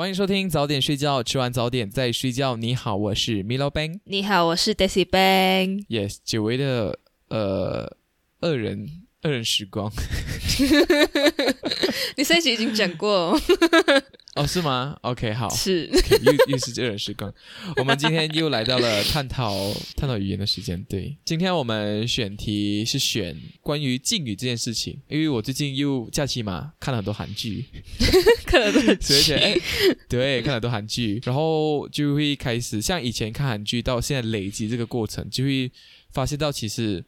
欢迎收听早点睡觉，吃完早点再睡觉。你好，我是 Milo Bang。你好，我是 Daisy Bang。Yes，久违的呃二人二人时光 你上一集已经讲过，哦，是吗？OK，好。是又又是二人时光。我们今天又来到了探讨 探讨语言的时间。对，今天我们选题是选关于敬语这件事情，因为我最近又假期嘛，看了很多韩剧，可能都很所以觉得哎，对，看了很多韩剧，然后就会开始像以前看韩剧到现在累积这个过程，就会发现到其实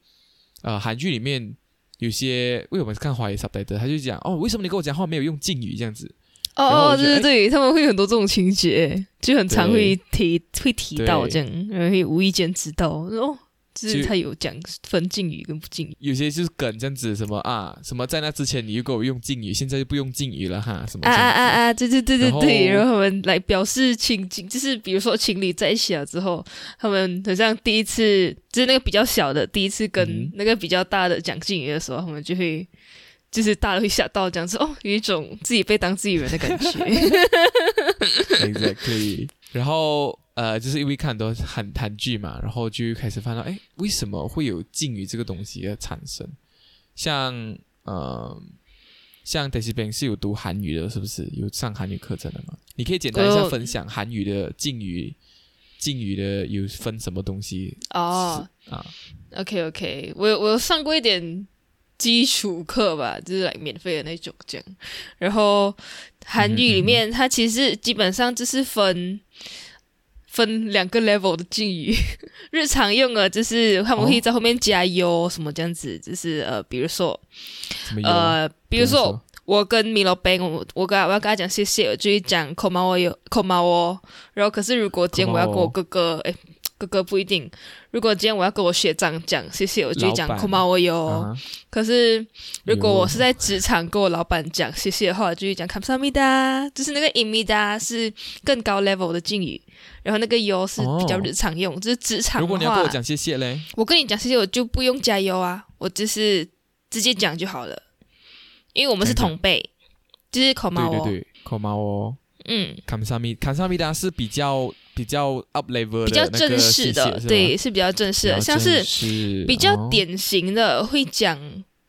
呃韩剧里面有些，为我们是看华语 subtitle，他就讲哦，为什么你跟我讲话没有用敬语这样子？哦哦，对对对，他们会有很多这种情节，就很常会提会提到这样，然后会无意间知道哦，就是他有讲分敬语跟不敬语。有些就是梗这样子，什么啊，什么在那之前你又给我用敬语，现在就不用敬语了哈，什么啊啊啊啊！对对对对对，然后他们来表示亲近，就是比如说情侣在一起了之后，他们好像第一次就是那个比较小的第一次嗯跟那个比较大的讲敬语的时候，他们就会就是大的会吓到，这样子哦，有一种自己被当自己人的感觉。exactly。然后呃，就是因为看很多韩韩剧嘛，然后就开始发现到，哎，为什么会有敬语这个东西的产生？像呃，像 Daisy Bang 是有读韩语的，是不是有上韩语课程的吗？你可以简单一下分享韩语的敬语，敬语的有分什么东西哦啊？，OK OK，我有我有上过一点基础课吧，就是来免费的那种这样。然后韩语里面，它其实基本上就是分分两个 level 的敬语，日常用的就是他们会在后面加 “yo” 什么这样子，就是呃，比如说？呃，比如说说。我跟米罗 bang，我我跟我要跟他讲谢谢，我就会讲 k o m a o 有 k o m a o 然后可是如果今天我要跟我哥哥，哎，哥哥不一定。如果今天我要跟我学长讲谢谢，我就会讲老板 k o m a o 有。啊可是如果我是在职场跟我老板讲谢谢的话，我就会讲就是那个 imida 是更高 level 的敬语，然后那个 yo 是比较哦日常用，就是职场如果你要跟我讲谢谢嘞，我跟你讲谢谢，我就不用加油啊，我就是直接讲就好了，因为我们是同辈，就是对 k o m a o 嗯，康萨米康萨米达是比较比较 up level 比较正式的，对，是比较正式的，像是比较哦典型的会讲。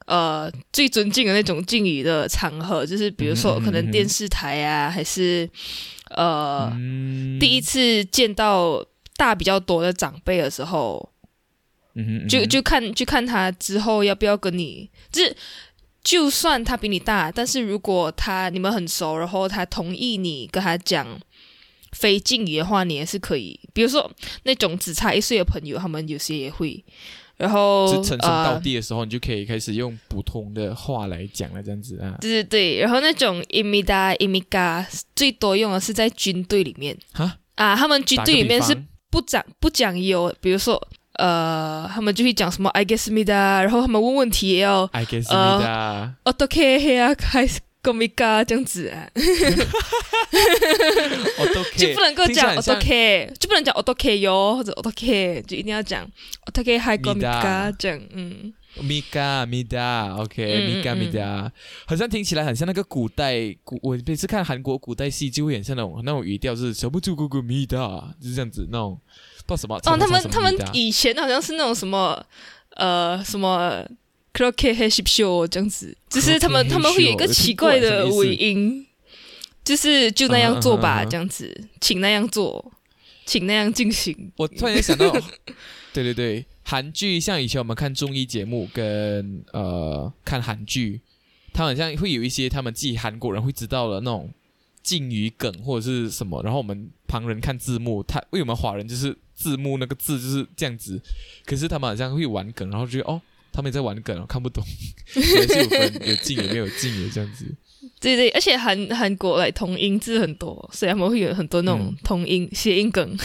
呃，最尊敬的那种敬语的场合，就是比如说可能电视台啊，还是呃、嗯第一次见到大比较多的长辈的时候，嗯嗯哼就就看就看他之后要不要跟你，就是就算他比你大，但是如果他你们很熟，然后他同意你跟他讲非敬语的话，你也是可以。比如说那种只差一岁的朋友，他们有些也会。然后就称兄道呃，弟的时候，你就可以开始用普通的话来讲了，这样子啊。对对对，然后那种 imida imiga 最多用的是在军队里面哈，啊，他们军队里面是不讲不讲有，比如说呃，他们就会讲什么 I guess 的，然后他们问问题也要 I guess 呃你的 auto K 啊，开始 i g a 这样子啊，我都可以就不能够讲听起来很 auto 像 K，就不能讲 auto K 哟或者 auto K，就一定要讲 K 还 g o m i g a Mida 这样，嗯，米嘎米达，OK，嗯米嘎嗯。米达，好像听起来很像那个古代古，我每次看韩国古代戏就会很像那种那种语调，是什么就咕咕米达，就是这样子那种，不知道什么。哦，他们他们以前好像是那种什么呃什么 k r o k h e s h i p show 这样子，只是他们他们会有一个奇怪的尾音，就是就那样做吧，这样子，请那样做，请那样进行。我突然间想到，对对对，韩剧像以前我们看综艺节目跟呃看韩剧，他好像会有一些他们自己韩国人会知道的那种敬语梗或者是什么，然后我们旁人看字幕，他因为什么华人就是字幕那个字就是这样子，可是他们好像会玩梗，然后就觉得哦，他们也在玩梗，哦看不懂，也是有分有进也没有进的这样子。对对，而且韩韩国来同音字很多，所以他们会有很多那种嗯同音谐音梗。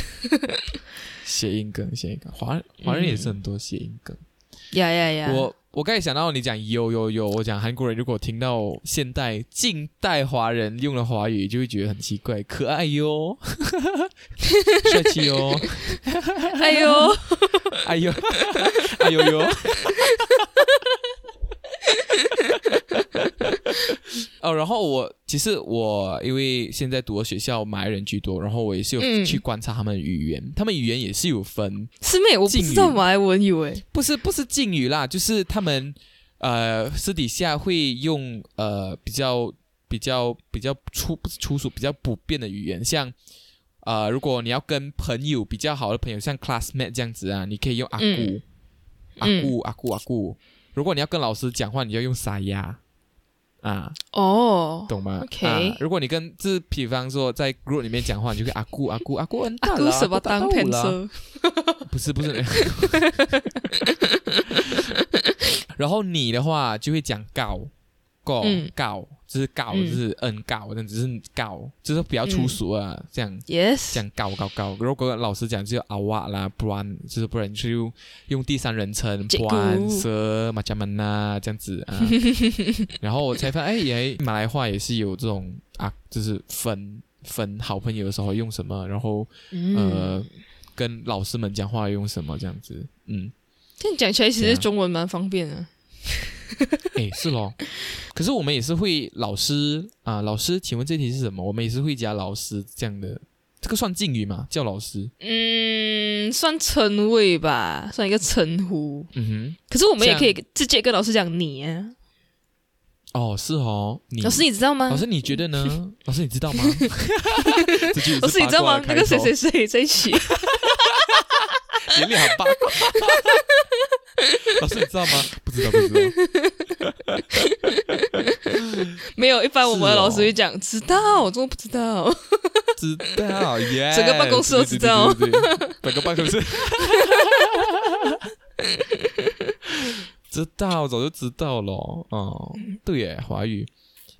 谐音梗，谐音梗，华华人也是很多谐音梗。呀呀呀！我我刚才想到你讲有有有，我讲韩国人如果听到现代近代华人用的华语，就会觉得很奇怪，可爱哟，帅气哟，哎呦，哎呦，哎呦呦。哦，然后我其实我因为现在读的学校马来人居多，然后我也是有嗯去观察他们的语言，他们语言也是有分，师妹，我不知道马来文语诶。不是不是敬语啦，就是他们呃私底下会用呃比较比较比较粗不是粗俗比较普遍的语言，像呃如果你要跟朋友比较好的朋友，像 classmate 这样子啊，你可以用阿姑、嗯阿姑阿姑阿姑。如果你要跟老师讲话，你就要用沙呀啊，哦，懂吗？OK 啊如果你跟就是比方说在 group 里面讲话，你就可以阿姑阿姑阿姑阿姑了，什么当阿姑大到了？不是不是。然后你的话就会讲告告嗯。告，就是告嗯。就是嗯告，但只是告，就是比较粗俗啊，这样。Yes，讲告告告，如果老师讲就阿哇啦，不然就是不然就用用第三人称，结不然果蛇马加门呐这样子啊。然后我才发现，哎，也马来话也是有这种啊，就是分分好朋友的时候用什么，然后嗯。呃，跟老师们讲话用什么这样子，嗯，这样讲起来，其实中文蛮方便的。哎，是咯。可是我们也是会老师啊，老师，请问这题是什么？我们也是会加老师这样的，这个算敬语吗？叫老师？嗯，算称谓吧，算一个称呼。嗯哼可是我们也可以直接跟老师讲你啊，哦，是哦，你老师你知道吗？老师你觉得呢？老师你知道吗？老师你知道吗？那个谁谁谁在一起？眼里很八卦。老师你知道吗？不知道，不知道。没有，一般我们的老师会讲知道，我怎么不知道？知道耶，整个办公室都知道对，对对对对整个办公室知道，早就知道了。哦，对耶，华语。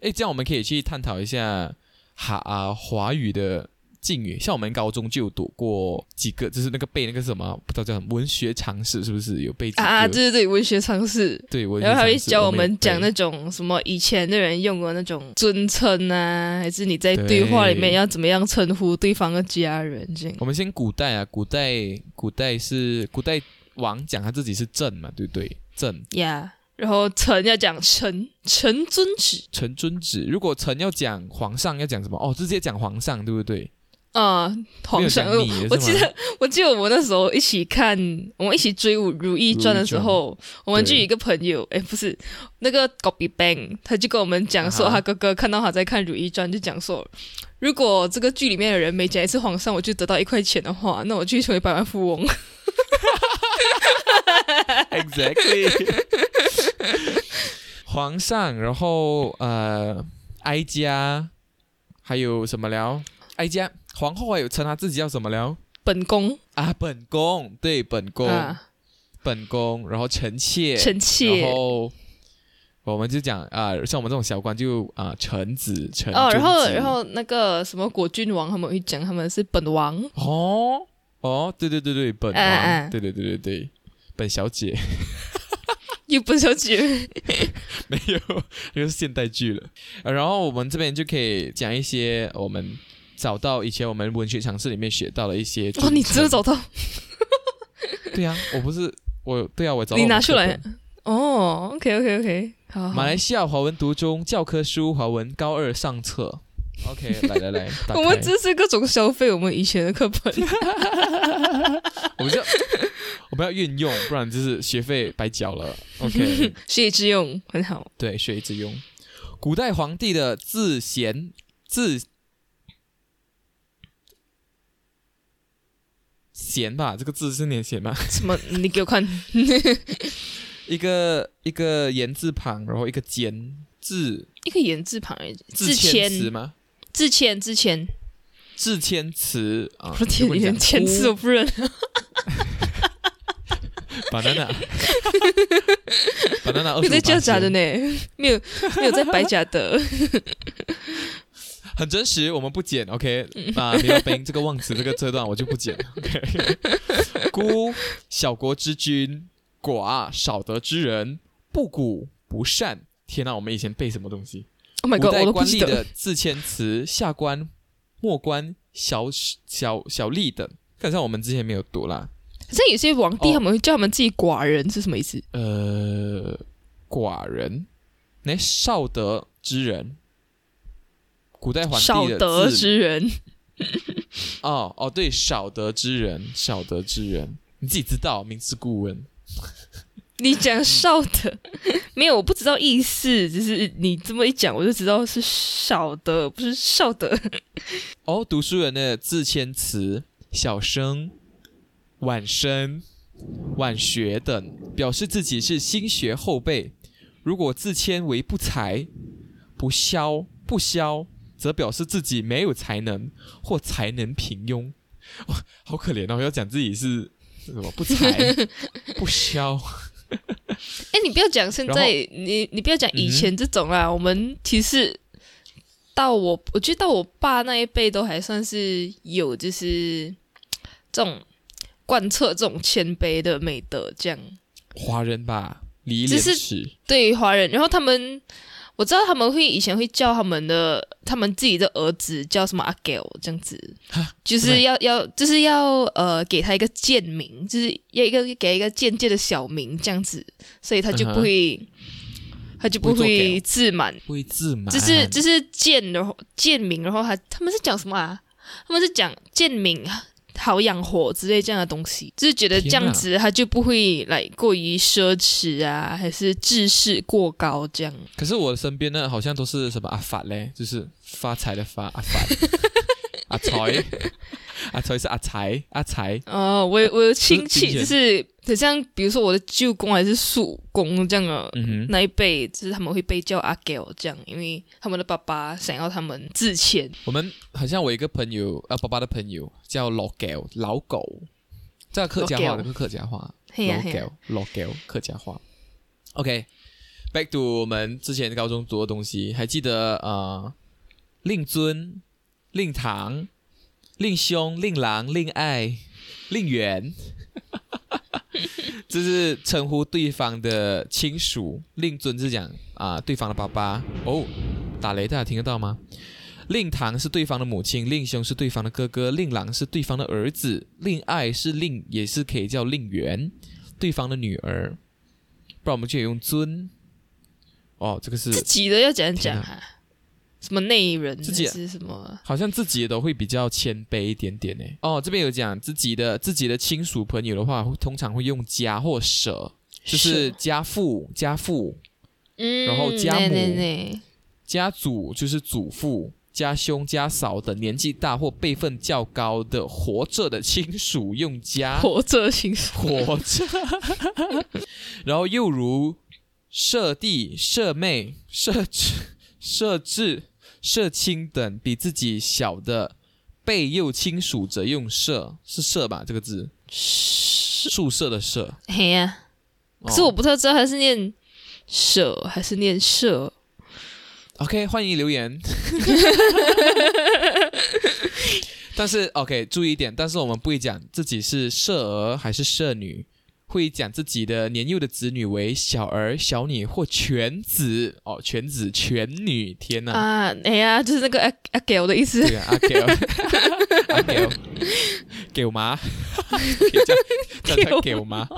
哎，这样我们可以去探讨一下哈啊华语的敬语。像我们高中就有读过几个，就是那个背那个什么，不知道叫什么文学常识，是不是有背几个？啊，对对对，文学常识。对，文学然后还会教我们讲那种什么以前的人用过那种尊称啊，还是你在对话里面要怎么样称呼对方的家人这样。我们先古代啊，古代古代是古代王讲他自己是朕嘛，对不对？朕呀然后臣要讲臣，臣遵旨臣遵旨。如果臣要讲皇上要讲什么？哦，直接讲皇上，对不对？啊，皇上。我记得，我记得我那时候一起看，我们一起追《如懿传》的时候，我们就有一个朋友，哎，不是那个 Copy Bang，他就跟我们讲说，他哥哥看到他在看《如懿传》，就讲说，如果这个剧里面的人每讲一次皇上，我就得到一块钱的话，那我就成为百万富翁。exactly。皇上，然后呃，哀家，还有什么了？哀家，皇后还有称她自己叫什么了？本宫。啊，本宫，对，本宫，啊，本宫，然后臣妾，臣妾。然后我们就讲啊、像我们这种小官就啊、臣子，臣哦，然后然后那个什么果郡王，他们会讲他们是本王，哦？哦，对对对对，本王，对对对对对，本小姐。有本小姐。没有，那个是现代剧了。呃然后我们这边就可以讲一些我们找到以前我们文学常识里面学到的一些哦，你真的找到？对啊，我不是我对啊，我找到你拿出来。哦，OK OK OK，好好。马来西亚华文读中教科书华文高二上册。OK，来来来，我们开这是各种消费我们以前的课本。我们就我们要运用，不然就是学费白缴了。OK，学以致用，很好。对，学以致用。古代皇帝的自贤字贤吧，这个字是念贤吧？什么？你给我看。一个一个言字旁，然后一个尖字一个言字旁，字谦谦词吗？字谦，字谦。字谦词啊，我的天，你连签字都不认。banana banana 二没有在十叫假的呢，没有没有在白假的。很真实，我们不剪，OK？啊，没有冰这个忘词 这个这段我就不剪，OK？孤小国之君，寡少德之人，不古不善。天哪，我们以前背什么东西？Oh my god，代我都不记得官吏的。自谦词，下官、末官、小小小吏等，看上我们之前没有读啦。好像有些皇帝哦他们会叫他们自己寡人是什么意思？呃，寡人，那少德之人，古代皇帝的少德字之人，哦哦，对，少德之人，少德之人，你自己知道，明知故问。你讲少德没有？我不知道意思，只是你这么一讲，我就知道是少德，不是少德。哦，读书人的自谦词、小生、晚生、晚学等，表示自己是新学后辈。如果自谦为不才、不肖、不肖，则表示自己没有才能或才能平庸。哇，好可怜哦！要讲自己是是什么不才、不肖。哎，你不要讲现在，你你不要讲以嗯前这种啦。我们其实到我，我觉得到我爸那一辈都还算是有，就是这种贯彻这种谦卑的美德，这样。华人吧，礼义这是廉耻。对于华人，然后他们我知道他们会以前会叫他们的他们自己的儿子叫什么阿 g 这样子，就是要要就是要呃给他一个贱名，就是要一个给一个贱贱的小名这样子，所以他就不会、他就不不会自满，不会自满，就是就是贱，然后贱名，然后他他们是讲什么啊？他们是讲贱名好养活之类这样的东西，就是觉得这样子他就不会来过于奢侈啊，还是志士过高这样。可是我身边呢，好像都是什么阿法嘞，就是发财的发阿法，阿财，阿财是阿财，阿财。哦，我有我有亲戚，就是很像，比如说我的舅公还是叔公这样的、嗯哼，那一辈，就是他们会被叫阿 g 这样，因为他们的爸爸想要他们致歉。我们好像我一个朋友，啊，爸爸的朋友叫老狗，老狗，这个客家话客家话，老狗，老狗，客家话。OK，back to 我们之前高中读的东西，还记得呃，令尊、令堂、令兄、令郎、令爱、令媛，这是称呼对方的亲属。令尊是讲啊、对方的爸爸。哦，打雷，大家听得到吗？令堂是对方的母亲，令兄是对方的哥哥，令郎是对方的儿子，令爱是令，也是可以叫令媛，对方的女儿。不然我们就用尊。哦，这个是自己的要怎样讲？什么内人自己。是什么？好像自己的都会比较谦卑一点点呢。哦，这边有讲自己的自己的亲属朋友的话，通常会用家或舍，就是家父、家父、嗯，然后家对母家祖，就是祖父、家兄、家嫂等年纪大或辈分较高的活着的亲属用家。活着亲属，活着，然后又如舍弟、舍妹、舍侄、舍侄、舍亲等比自己小的被幼亲属者用舍，是舍吧？这个字，宿舍的舍。嘿呀、哦可是我不太知道他是念舍还是念舍。OK，欢迎留言。但是 OK，注意一点，但是我们不会讲自己是舍儿还是舍女，会讲自己的年幼的子女为小儿、小女或犬子哦，犬子、犬女。天哪！啊，哎呀，就是那个阿阿狗的意思这。个阿狗 阿给我妈，叫 叫他给我妈。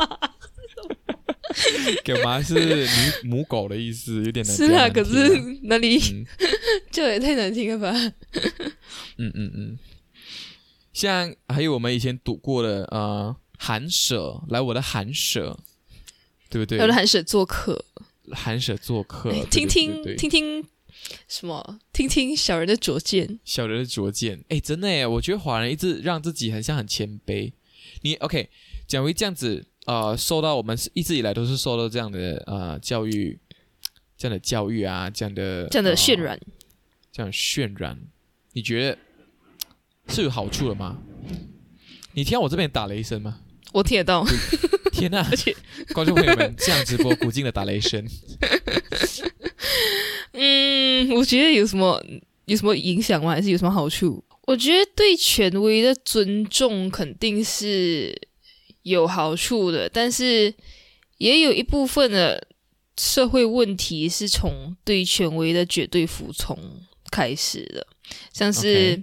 给我妈是母母狗的意思，有点难。是啊，可是哪里嗯叫也太难听了吧？嗯嗯嗯，像还有我们以前读过的呃寒舍，来我的寒舍，对不对我？的寒舍做客，寒舍做客，哎听听听听什么？听听小人的拙见。小人的拙见，哎，真的哎，我觉得华人一直让自己很像很谦卑。你 OK，讲回这样子，呃，受到我们是一直以来都是受到这样的呃教育，这样的教育啊，这样的这样的渲呃染，这样渲染，你觉得是有好处的吗？你听到我这边打雷声吗？我听得到，天呐！而且观众朋友们，这样直播古静的打雷声，嗯，我觉得有什么有什么影响吗？还是有什么好处？我觉得对权威的尊重肯定是有好处的，但是也有一部分的社会问题是从对权威的绝对服从开始的，像是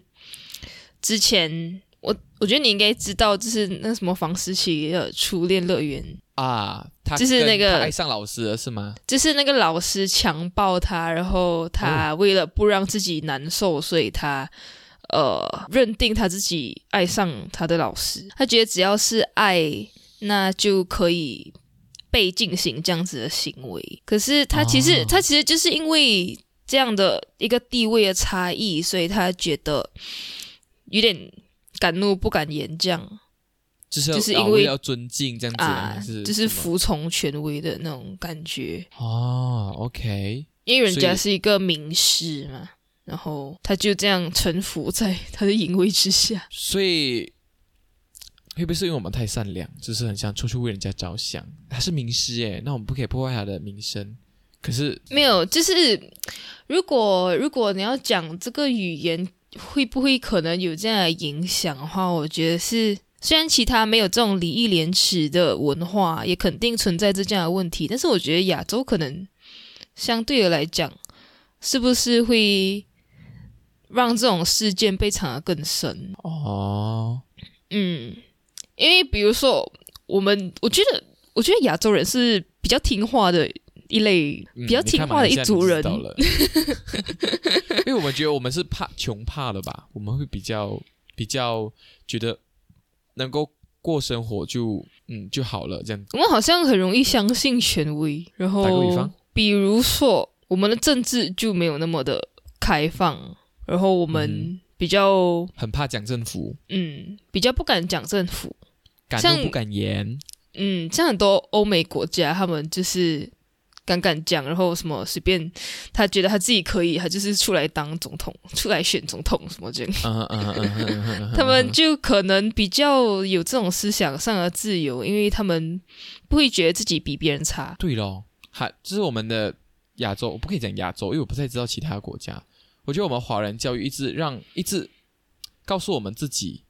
之前我我觉得你应该知道，就是那什么房思琪的初恋乐园，啊，他就是那个爱上老师了是吗？就是那个老师强暴他，然后他为了不让自己难受，所以他呃认定他自己爱上他的老师，他觉得只要是爱，那就可以被进行这样子的行为。可是他其实、哦他其实就是因为这样的一个地位的差异，所以他觉得有点敢怒不敢言，这样就是要就是因为啊要尊敬这样子，啊，是就是服从权威的那种感觉。哦，OK，因为人家是一个名师嘛，然后他就这样臣服在他的淫威之下。所以会不会是因为我们太善良，就是很想出去为人家着想？他是名师耶，那我们不可以破坏他的名声。可是没有，就是如果如果你要讲这个语言会不会可能有这样的影响的话，我觉得是。虽然其他没有这种礼义廉耻的文化，也肯定存在着这样的问题，但是我觉得亚洲可能相对的来讲，是不是会让这种事件被藏得更深？哦，嗯，因为比如说我们，我觉得，我觉得亚洲人是比较听话的一类，嗯比较听话的一族人。因为我们觉得我们是怕穷怕的吧，我们会比较比较觉得能够过生活就嗯就好了这样子。我们好像很容易相信权威，然后打个比方比如说我们的政治就没有那么的开放，然后我嗯们比较很怕讲政府，嗯比较不敢讲政府，敢怒不敢言。嗯，像很多欧美国家，他们就是敢敢讲，然后什么随便他觉得他自己可以，他就是出来当总统，出来选总统什么这样，他们就可能比较有这种思想上的自由，因为他们不会觉得自己比别人差。对咯，还就是我们的亚洲，我不可以讲亚洲，因为我不太知道其他国家。我觉得我们华人教育一直让一直告诉我们自己，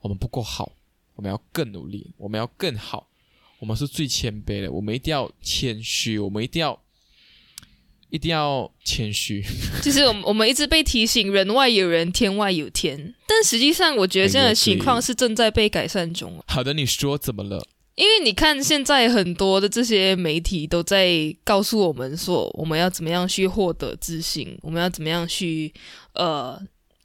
我们不够好，我们要更努力，我们要更好，我们是最谦卑的，我们一定要谦虚，我们一定要一定要谦虚。就是我们我们一直被提醒人外有人，天外有天，但实际上我觉得这样的情况是正在被改善中。好的，你说怎么了？因为你看，现在很多的这些媒体都在告诉我们说，我们要怎么样去获得自信，我们要怎么样去呃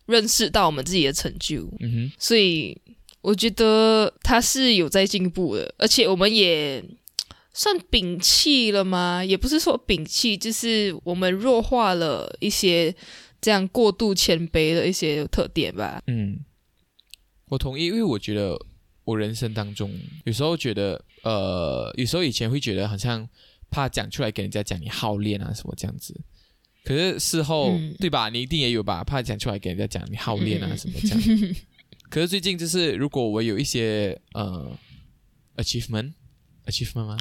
认识到我们自己的成就。嗯哼所以我觉得他是有在进步的，而且我们也算摒弃了吗？也不是说摒弃，就是我们弱化了一些这样过度谦卑的一些特点吧。嗯，我同意，因为我觉得我人生当中有时候觉得，呃，有时候以前会觉得好像怕讲出来给人家讲你好练啊什么这样子，可是事后、嗯对吧？你一定也有吧？怕讲出来给人家讲你好练啊嗯 什么这样。可是最近就是，如果我有一些呃 achievement achievement 吗？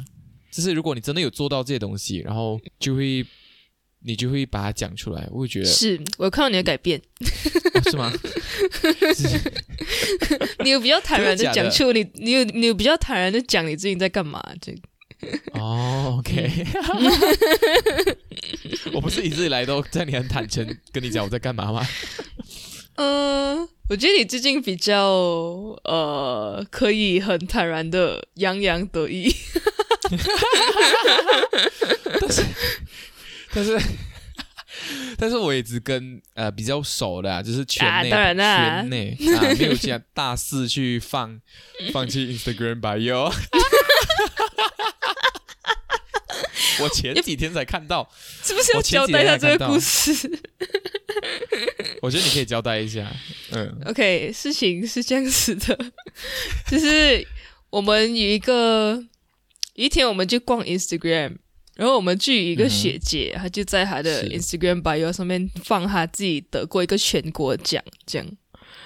就是如果你真的有做到这些东西，然后就会你就会把它讲出来，我会觉得、是我有看到你的改变，哦、是吗？你有比较坦然的讲出你，你有你有比较坦然的讲你最近在干嘛？这个哦，OK，我不是一直以来都在你很坦诚跟你讲我在干嘛吗？嗯，我觉得你最近比较呃，可以很坦然的洋洋得意。但是，但是但是我也只跟呃比较熟的、啊，就是圈内、啊当然啦圈内啊，没有这样大肆去放放弃 Instagram bio。我前几天才看到，是不是要交代一下这个故事我觉得你可以交代一下。嗯？OK，事情是这样子的，就是我们有一个有一天我们就逛 Instagram，然后我们就有一个学姐，她就在她的 Instagram bio 上面放她自己得过一个全国奖，这样。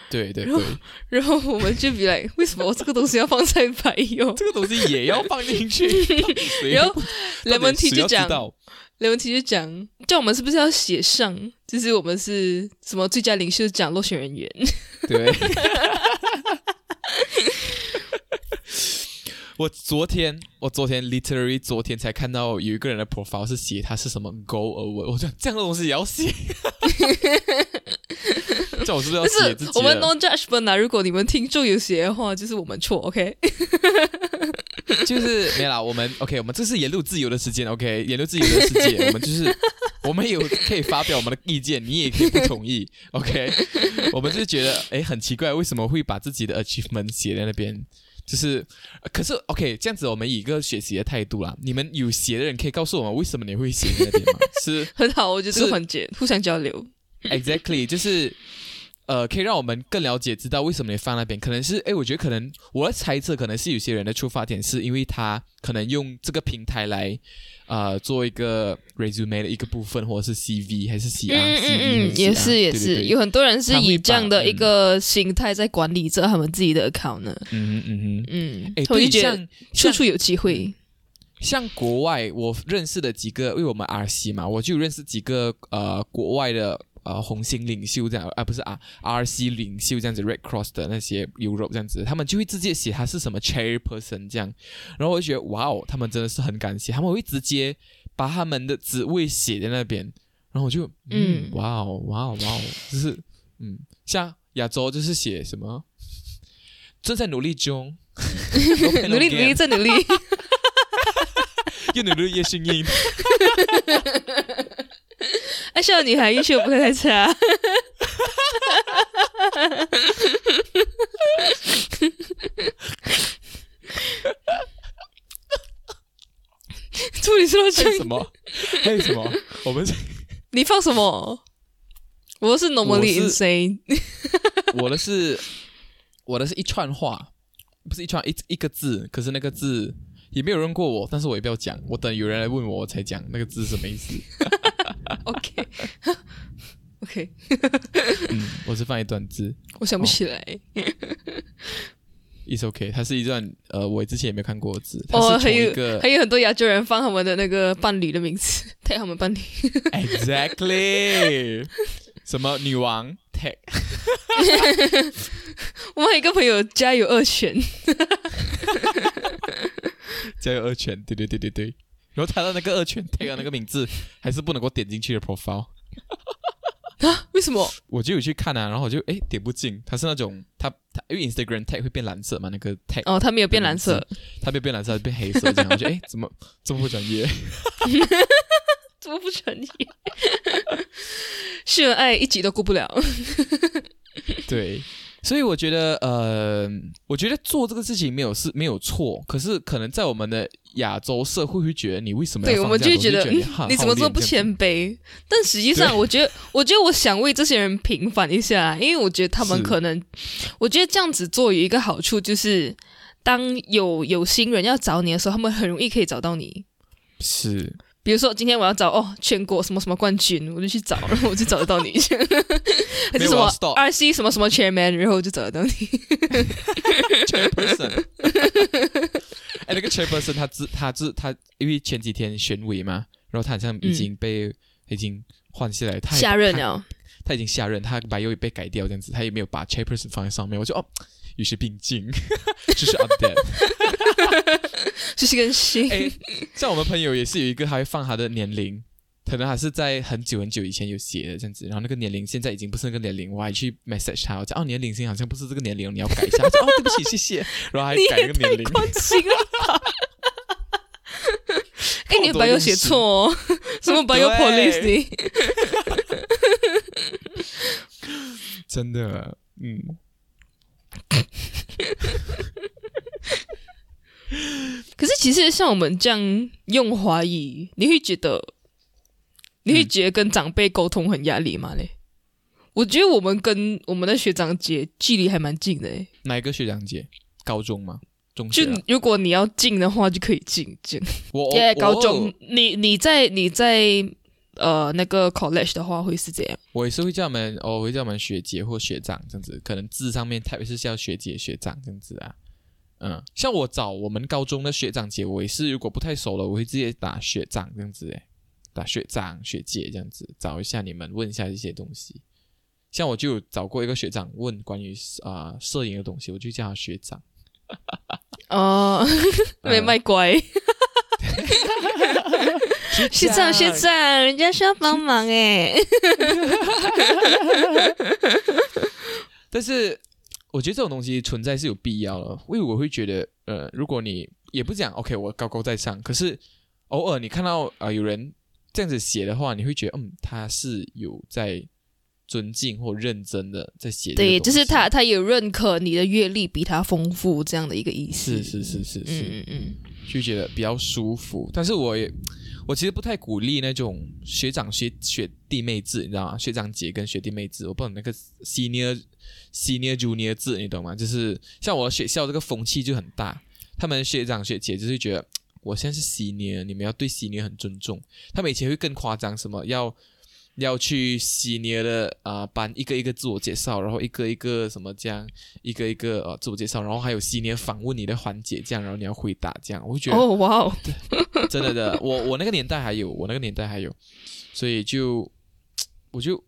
对对对，然后我们就比来，为什么我这个东西要放在白油？这个东西也要放进去。然后雷蒙提就就讲，雷蒙提就讲，叫我们是不是要写上，就是我们是什么最佳领袖奖落选人员？对。我昨天，我昨天 literally 昨天才看到有一个人的 profile 是写他是什么 go away，我讲这样的东西也要写，这我是不是要就是写自己？我们 no judgment 啊，如果你们听众有写的话，就是我们错，OK？就是没啦，我们 OK，我们这是言论自由的时间，OK，言论自由的世界，我们就是我们有可以发表我们的意见，你也可以不同意，OK？我们就是觉得哎很奇怪，为什么会把自己的 achievement 写在那边？就是，呃可是 OK，这样子我们以一个学习的态度啦，你们有写的人可以告诉我们为什么你会写在那边吗？是 很好，我觉得这个是环节互相交流。Exactly，就是呃，可以让我们更了解知道为什么你放那边。可能是哎，我觉得可能我的猜测，可能是有些人的出发点是因为他可能用这个平台来呃做一个 resume 的一个部分，或者是 CV 还是 CR，嗯嗯嗯，也是也是，有很多人是以这样的一个心态在管理着他们自己的 account 呢。嗯嗯嗯。嗯哎，，对，我就觉得像处处有机会。像国外，我认识的几个，因为我们 RC 嘛，我就认识几个呃国外的呃红星领袖这样，啊不是啊 RC 领袖这样子，Red Cross 的那些 Europe 这样子，他们就会直接写他是什么 chairperson 这样，然后我就觉得哇哦，他们真的是很感谢，他们会直接把他们的职位写在那边，然后我就嗯嗯哇哦哇哦哇哦，就是嗯像亚洲就是写什么正在努力中，努力努力再努力。越努力越 幸运。爱笑的女孩运气不会太差。助理说还有什么？还有什么？我们你放什么？我是 normally 我是 insane。我的是我的是一串话，不是一串一一个字，可是那个字也没有人过我，但是我也不要讲，我等有人来问我我才讲那个字是什么意思。OK OK，嗯，我是放一段字我想不起来。It's OK，它是一段呃我之前也没有看过的字，它哦，是还有个还有很多亚洲人放他们的那个伴侣的名字，带他们伴侣。exactly 什么女王 tag 我们还有一个朋友家有二犬，家有二犬，对对对对对。然后他的那个二拳 tag 的那个名字还是不能够点进去的 profile。啊为什么？我就有去看啊，然后我就哎点不进，他是那种他他因为 Instagram tag 会变蓝色嘛，那个 tag 哦，他没有变蓝色，他没有变蓝色，它变黑色这样，我就哎怎么这么不专业？怎么不专业？秀恩爱一集都过不了。对，所以我觉得呃，我觉得做这个事情没有是没有错，可是可能在我们的亚洲社会会觉得你为什么要对，我放们就会觉得、嗯、你怎么这么不？谦卑？但实际上，我觉得，我觉得我想为这些人平反一下，因为我觉得他们可能，我觉得这样子做有一个好处，就是当有有心人要找你的时候，他们很容易可以找到你。是比如说，今天我要找哦全国什么什么冠军，我就去找，然后我就找得到你。还是什么 RC 什么什么 chairman，然后我就找得到你。chairperson。哎，那个 chairperson 他自他自他，因为前几天选委嘛，然后他好像已经被、已经换下来，他下任了，他已经下任，他把又被改掉这样子，他也没有把 chairperson 放在上面，我就哦，与时并进，只是 update。就 是跟新。哎，像我们朋友也是有一个，他会放他的年龄，可能还是在很久很久以前有写的这样子，然后那个年龄现在已经不是那个年龄，我还去 message 他，我讲哦，你的领星好像不是这个年龄，你要改一下。他说哦，对不起，谢谢，然后还改那个年龄。关心了吧？哎，你的白有写错哦，什么白有 policy？真的，嗯，可是其实像我们这样用华语，你会觉得，你会觉得跟长辈沟通很压力吗？嘞？我觉得我们跟我们的学长姐距离还蛮近的诶，哪一个学长姐？高中吗？中学如果你要进的话，就可以进进。我高中，你你在你在呃那个 college 的话会是这样。我也是会叫我们，哦，我会叫我们学姐或学长这样子，可能字上面特别是叫学姐学长这样子啊。嗯，像我找我们高中的学长姐，我也是如果不太熟了，我会直接打学长这样子，诶，打学长学姐这样子，找一下你们，问一下这些东西。像我就找过一个学长问关于啊摄影的东西，我就叫他学长。哦，没卖乖。学长学长，人家需要帮忙哎。但是我觉得这种东西存在是有必要的，因为我会觉得，呃，如果你也不讲 OK，我高高在上，可是偶尔你看到啊有人这样子写的话，你会觉得，嗯，他是有在。尊敬或认真的在写，对，就是他，他有认可你的阅历比他丰富这样的一个意思。是是是是是，嗯嗯嗯，就觉得比较舒服。但是我也，我其实不太鼓励那种学长学学弟妹制，你知道吗？学长姐跟学弟妹制，我不懂那个 senior senior junior 制，你懂吗？就是像我学校这个风气就很大，他们学长学姐就是觉得我现在是 senior，你们要对 senior 很尊重。他们以前会更夸张，什么要。要去悉尼的啊班一个一个自我介绍，然后一个一个什么这样，一个一个呃自我介绍，然后还有悉尼访问你的环节这样，然后你要回答这样，我觉得哦哇哦，真的的，我我那个年代还有，我那个年代还有，所以就我就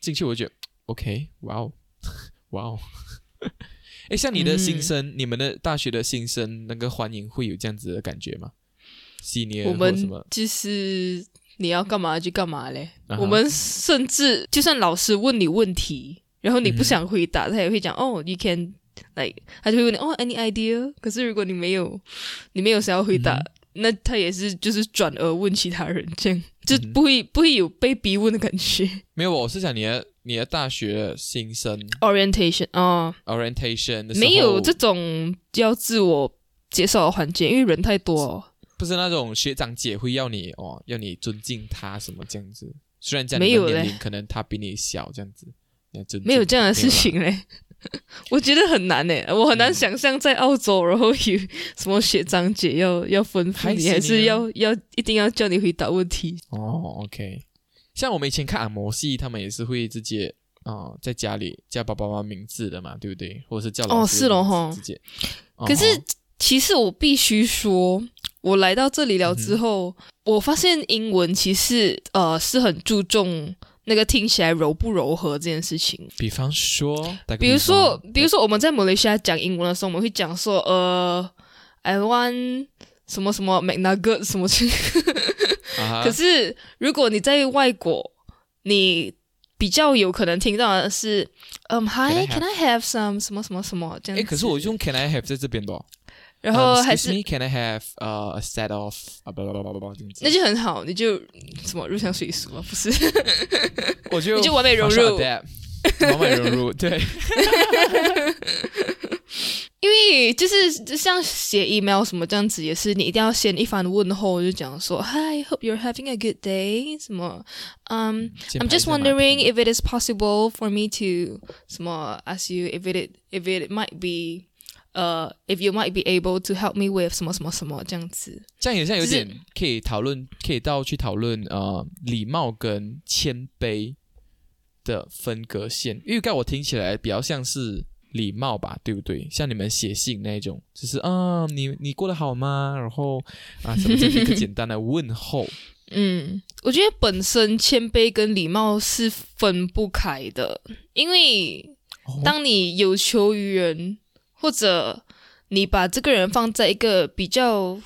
进去，我觉得 OK，哇哦，哇哦，哎，像你的新生，你们的大学的新生那个欢迎会有这样子的感觉吗？悉尼我们就是。你要干嘛就干嘛嘞。我们甚至就算老师问你问题，然后你不想回答，他也会讲哦，you can like，他就会问你哦，any idea？可是如果你没有，你没有想要回答，那他也是就是转而问其他人，这样就不会不会有被逼问的感觉。没有，我是讲你的你的大学新生 orientation 啊，orientation 没有这种要自我介绍的环节，因为人太多。不是那种学长姐会要你哦，要你尊敬他什么这样子。虽然讲你的年龄可能他比你小这样子，没有这样的事情嘞。我觉得很难诶，我很难想象在澳洲，然后有 什么学长姐要要吩咐你，还是要要一定要叫你回答问题。哦，OK。像我们以前看按摩戏，他们也是会直接啊在家里叫爸爸妈妈名字的嘛，对不对？或者是叫哦是了哈，直接。可是其实我必须说。我来到这里了之后，我发现英文其实呃是很注重那个听起来柔不柔和这件事情。比方说，比如说，比如说我们在马来西亚讲英文的时候，我们会讲说呃，I want 什么什么 make a good 什么去。可是如果你在外国，你比较有可能听到的是，嗯，Hi，Can I have some 什么什么什么这样。哎，可是我用 Can I have 在这边的。然后还是，Can I have a set of？那就很好，你就什么入乡随俗啊？不是，我就你就完美融入，完美融入，对。因为就是像写 email 什么这样子，也是你一定要先一番问候，就讲说，Hi，hope you're having a good day。什么，嗯，I'm just wondering if it is possible for me to 什么 ask you if it if it might be。 呃，if you might be able to help me with 什么什么什么这样子，这样也像有点可以讨论，可以到去讨论呃礼貌跟谦卑的分隔线。预告我听起来比较像是礼貌吧，对不对？像你们写信那种，就是啊，你你过得好吗？然后啊，什么这一个简单的问候。嗯，我觉得本身谦卑跟礼貌是分不开的，因为当你有求于人。或者你把这个人放在一个比较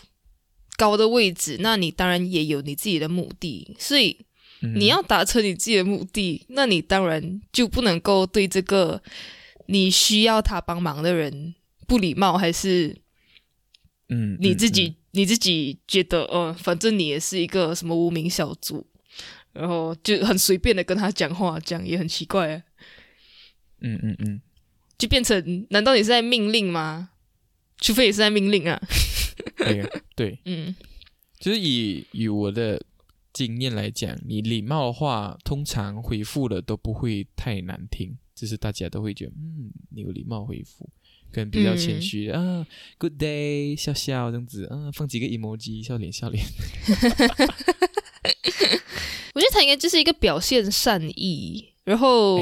高的位置，那你当然也有你自己的目的。所以你要达成你自己的目的，那你当然就不能够对这个你需要他帮忙的人不礼貌，还是嗯，你自己你自己觉得，呃，反正你也是一个什么无名小卒，然后就很随便的跟他讲话，讲也很奇怪。嗯嗯嗯。就变成，难道你是在命令吗？除非也是在命令啊。对对，嗯，就是以以我的经验来讲，你礼貌的话，通常回复的都不会太难听，就是大家都会觉得，嗯，你有礼貌回复，可能比较谦虚啊，Good day，笑笑这样子，啊，放几个 emoji，笑脸笑脸。我觉得他应该就是一个表现善意，然后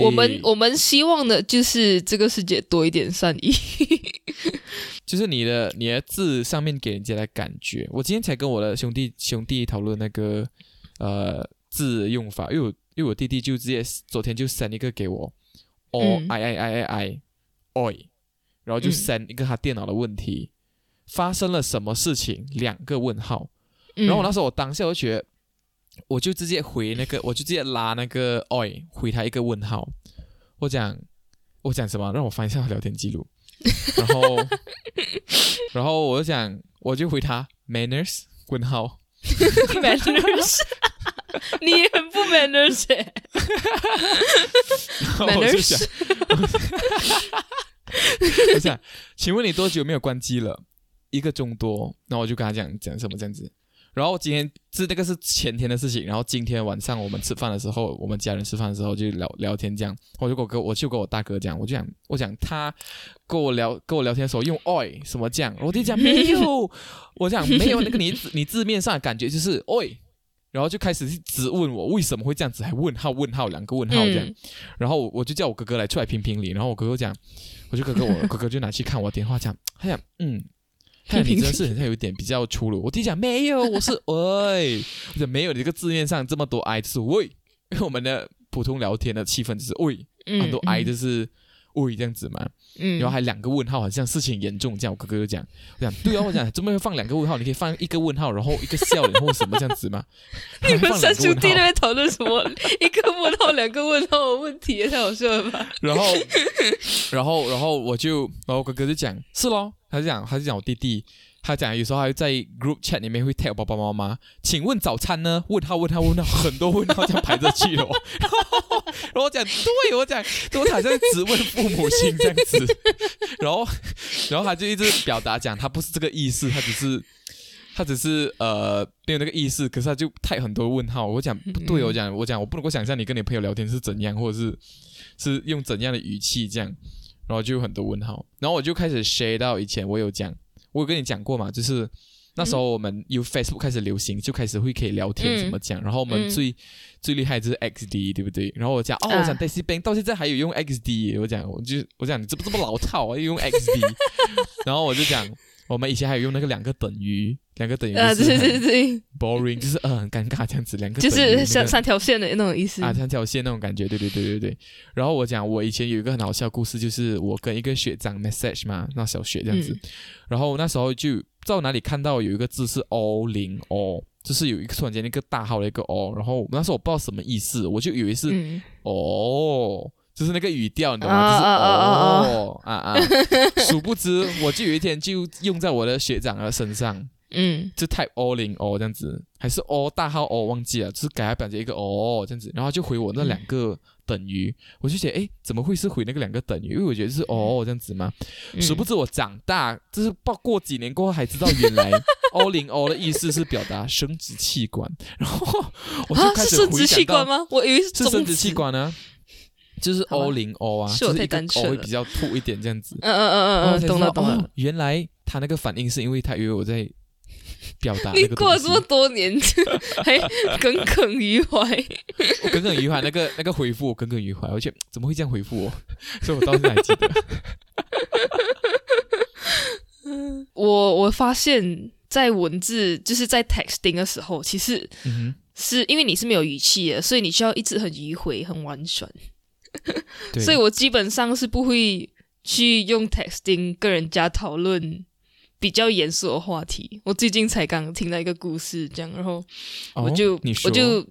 我们我们希望的就是这个世界多一点善意。就是你的你的字上面给人家的感觉。我今天才跟我的兄弟兄弟讨论那个呃字的用法，因为我因为我弟弟就直接昨天就 send 一个给我，o 嗯 i i i i i oi，然后就嗯 send 一个他电脑的问题，发生了什么事情？两个问号。然然后我那时候我当下我就觉得，我就直接回那个，我就直接拉那个 oi 回他一个问号。我讲我讲什么？让我翻一下聊天记录。然后然后我就讲，我就回他 manners 问号。manners，你很不 manners 欸然后我就想，我想，请问你多久没有关机了？一个钟多。然后我就跟他讲讲什么这样子。然后今天是那个是前天的事情，然后今天晚上我们吃饭的时候，我们家人吃饭的时候就聊聊天这样，我就跟我，我就跟我大哥讲，我就讲，我讲他跟我聊跟我聊天的时候用 oi 什么这样，我弟讲没有，我讲没有那个你你字面上的感觉就是 oi，然后就开始质问我为什么会这样子，还问号问号两个问号这样，然后我就叫我哥哥来出来评评理，然后我哥哥讲，我就哥哥我哥哥就拿去看我电话讲，他讲嗯。看你真的是很像有一点比较粗鲁。我弟讲没有，我是 喂，我没有，你这个字面上这么多 i 就是喂，因为我们的普通聊天的气氛就是喂，嗯很多 i 就是喂这样子嘛，嗯，然后还两个问号，好像事情严重这样。我哥哥就讲，我讲对啊，我讲怎么会放两个问号？你可以放一个问号，然后一个笑脸或什么这样子吗？你们三兄弟在那边讨论什么？一个问号，两个问号的问题，也太好笑了吧？然后，然后，然后我就，然后我哥哥就讲是咯，他就讲，他就讲我弟弟，他讲有时候还会在 group chat 里面会 tag 我爸爸妈妈，请问早餐呢？问号问号问号，很多问号这样排着去了哦。然后，然后我讲对，我讲，我好像在质问父母亲这样子。然后，然后他就一直表达讲他不是这个意思，他只是。他只是呃没有那个意思，可是他就太很多问号。我讲不对，嗯我讲我讲我不能够想象你跟你朋友聊天是怎样，或者是是用怎样的语气这样，然后就有很多问号。然后我就开始 share 到以前我有讲，我有跟你讲过嘛，就是那时候我们有 Facebook 开始流行，就开始会可以聊天嗯怎么讲。然后我们嗯最、最厉害就是 XD，对不对？然后我讲哦，啊我讲 Daisy Bank 到现在还有用 XD，我讲我就我讲你这不这么老套啊，又用 XD，然后我就讲。我们以前还有用那个两个等于，两个等于啊，对对对，boring，就是呃很尴尬这样子，两个就是三三条线的那种意思。啊，三条线那种感觉，对对对对对。然后我讲，我以前有一个很好笑的故事，就是我跟一个学长 message 嘛，那小学这样子。嗯然后那时候就不知道哪里看到有一个字是 o 零 o，就是有一个突然间一个大号的一个 o，然后那时候我不知道什么意思，我就以为是、嗯，哦。就是那个语调，你懂吗？啊就是哦啊啊，殊不知我就有一天就用在我的学长的身上，嗯就 type o 零 o 这样子，还是 all 大号 all 忘记了，就是给他表姐一个 o 这样子，然后就回我那两个等于，我就觉得诶，怎么会是回那个两个等于？因为我觉得是哦这样子嘛，嗯殊不知我长大，就是过过几年过后还知道原来 all in all 的意思是表达生殖器官，然后我就啊，开始是生殖回想到器官吗？我以为是是生殖器。官呢。就是 O 零 O 啊，是我太单 O 纯了会比较吐一点这样子。嗯嗯嗯嗯嗯，懂了懂了哦。原来他那个反应是因为他以为我在表达 你过了这么多年，还耿耿于怀。我耿耿于怀，那个那个回复我耿耿于怀，而且怎么会这样回复我？所以我到现在还记得。我我发现，在文字就是在 texting 的时候，其实嗯是因为你是没有语气的，所以你需要一直很迂回、很婉转。所以我基本上是不会去用 texting 跟人家讨论比较严肃的话题。我最近才刚听到一个故事，这样，然后哦我就、我就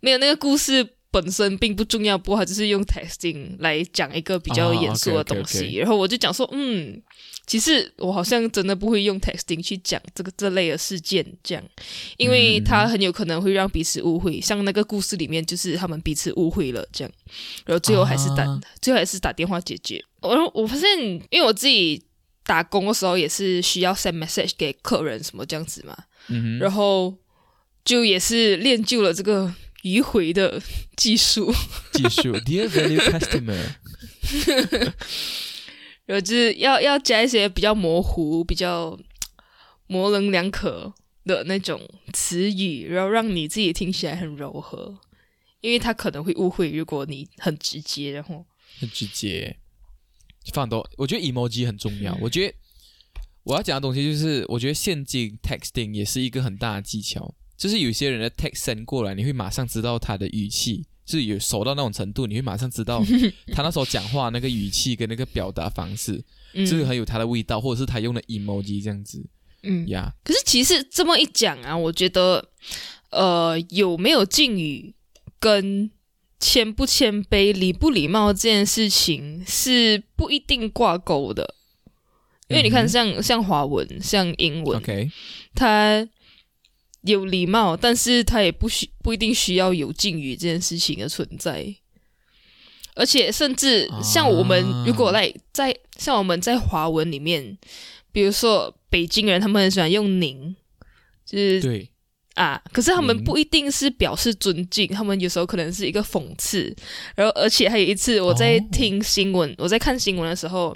没有那个故事本身并不重要，不过他就是用 texting 来讲一个比较严肃的东西。然后我就讲说，嗯，其实我好像真的不会用 texting 去讲这个这类的事件，这样，因为它很有可能会让彼此误会。像那个故事里面，就是他们彼此误会了，这样，然后最后还是打，啊最后还是打电话解决。然后我发现，因为我自己打工的时候也是需要 send message 给客人什么这样子嘛，嗯，然后就也是练就了这个迂回的技术，技术，Dear value customer，然后就是要要加一些比较模糊、比较模棱两可的那种词语，然后让你自己听起来很柔和，因为他可能会误会，如果你很直接，然后很直接，放多。我觉得 emoji 很重要。我觉得我要讲的东西就是，我觉得现今 texting 也是一个很大的技巧。就是有些人的 text send 过来，你会马上知道他的语气，就是有熟到那种程度，你会马上知道 他那时候讲话那个语气跟那个表达方式，嗯就是很有他的味道，或者是他用的 emoji 这样子嗯呀。可是其实这么一讲啊，我觉得，呃，有没有敬语跟谦不谦卑、礼不礼貌这件事情是不一定挂钩的。因为你看像，像华文、像英文 OK，它有礼貌，但是他也不需不一定需要有敬语这件事情的存在。而且甚至像我们啊如果来在像我们在华文里面，比如说北京人，他们很喜欢用“您”，就是对，啊，可是他们不一定是表示尊敬，他们有时候可能是一个讽刺。然后，而且还有一次我在哦听新闻，我在看新闻的时候，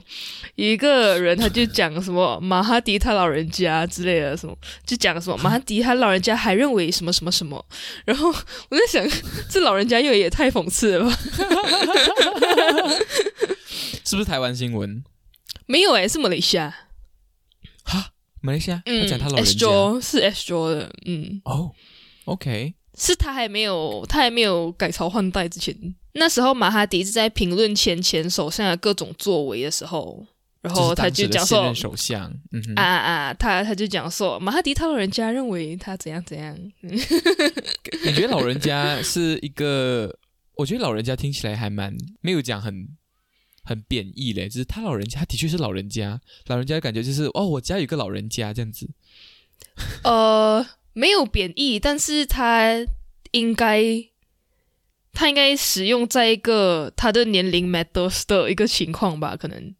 有一个人他就讲什么马哈迪他老人家之类的什么，就讲什么 马哈迪他老人家还认为什么什么什么。然后我在想，这老人家又也太讽刺了吧？是不是台湾新闻？没有诶、是马来西亚，哈，马来西亚，他嗯讲他老人家是 S Jo 的，嗯。哦，OK，是他还没有他还没有改朝换代之前，那时候马哈迪是在评论前前首相的各种作为的时候，然后他就讲说首相，嗯啊啊，他他就讲说马哈迪他老人家认为他怎样怎样，你觉得老人家是一个？我觉得老人家听起来还蛮没有讲很很贬义嘞，就是他老人家，他的确是老人家，老人家的感觉就是哦，我家有个老人家这样子。呃，没有贬义，但是他应该他应该使用在一个他的年龄 matters 的一个情况吧，可能。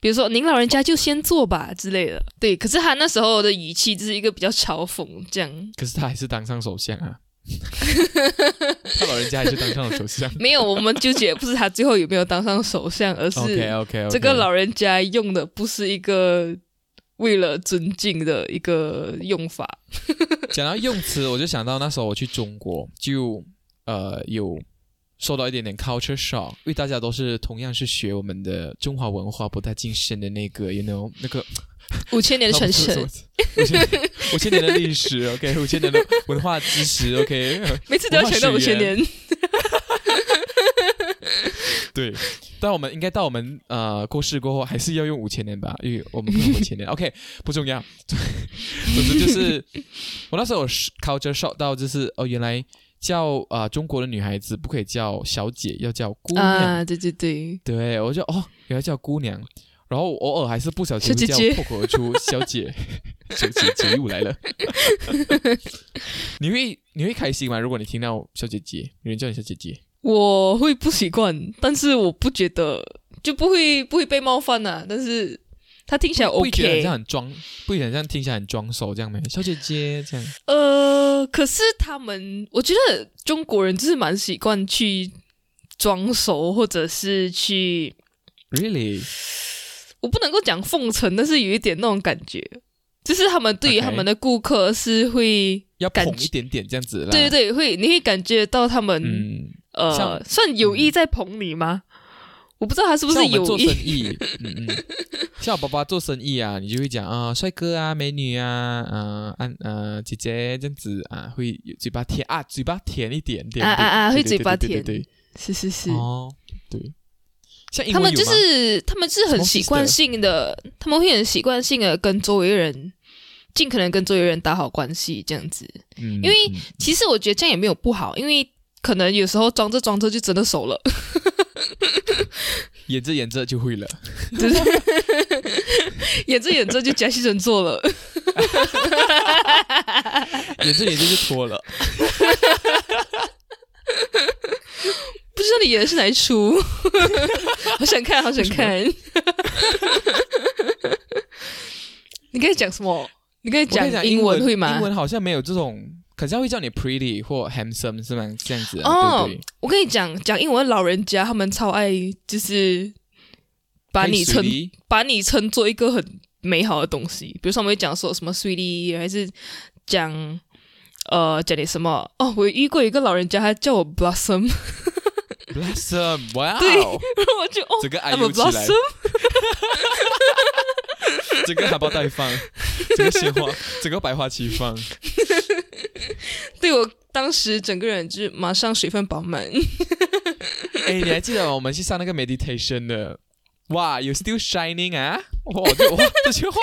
比如说，您老人家就先坐吧之类的，对。可是他那时候的语气就是一个比较嘲讽这样，可是他还是当上首相啊，他老人家还是当上了首相。没有，我们纠结不是他最后有没有当上首相，而是 OK OK，这个老人家用的不是一个为了尊敬的一个用法。讲到用词，我就想到那时候我去中国，就呃有受到一点点 culture shock，因为大家都是同样是学我们的中华文化不太精深的那个，you know 那个 五千年的传承，五千五千年的历史，OK，五千年的文化知识，OK，每次都要强调五千年。对，但我们应该到我们呃过世过后，还是要用五千年吧，因为我们不用五千年，OK，不重要。总之就是，我那时候有 culture shock 到，就是哦，原来叫啊、呃中国的女孩子不可以叫小姐，要叫姑娘。啊，对对对，对，我就哦，原来叫姑娘，然后偶尔还是不小心叫小姐姐破口而出小姐，小姐姐又来了。你会你会开心吗？如果你听到小姐姐，有人叫你小姐姐，我会不习惯，但是我不觉得就不会不会被冒犯呐、但是他听起来不会觉得很 OK，像很装，不会很像听起来很装熟这样没？小姐姐这样，呃，可是他们，我觉得中国人就是蛮习惯去装熟，或者是去，really 我不能够讲奉承，但是有一点那种感觉，就是他们对于他们的顾客是会，要捧一点点这样子啦。对对对，会你会感觉到他们、嗯，呃像算有意在捧你吗？我不知道他是不是有做生意，嗯嗯，像我爸爸做生意啊，你就会讲啊，帅哥啊，美女啊，呃，安呃姐姐这样子啊，会有嘴巴甜啊，嘴巴甜一点点，啊啊啊会嘴巴甜。对对对对。是是是。哦，对，像他们就是他们是很习惯性的，他们会很习惯性的跟周围人尽可能跟周围人打好关系，这样子。嗯，因为嗯其实我觉得这样也没有不好，因为可能有时候装着装着就真的熟了，演着演着就会了，就 是演着演着就假戏真做了。演着演着就脱了。不知道你演的是哪一出，好想看，好想看。你可以讲什么？你刚才我跟你讲英文会吗英？文好像没有这种，可是他会叫你 pretty 或 handsome 是吗？这样子啊，哦。我跟你讲，讲英文老人家他们超爱，就是把你称把你称作一个很美好的东西。比如说，我们会讲说什么 sweetie，还是讲呃讲点什么哦，我遇过一个老人家，他叫我 Blossom，Blessome，wow！整个爱如起来，整个含苞待放，整个鲜花，整个百花齐放。对我当时整个人就马上水分饱满。诶，你还记得吗？我们去上那个 meditation 的哇，you still shining 啊，哇，这句话。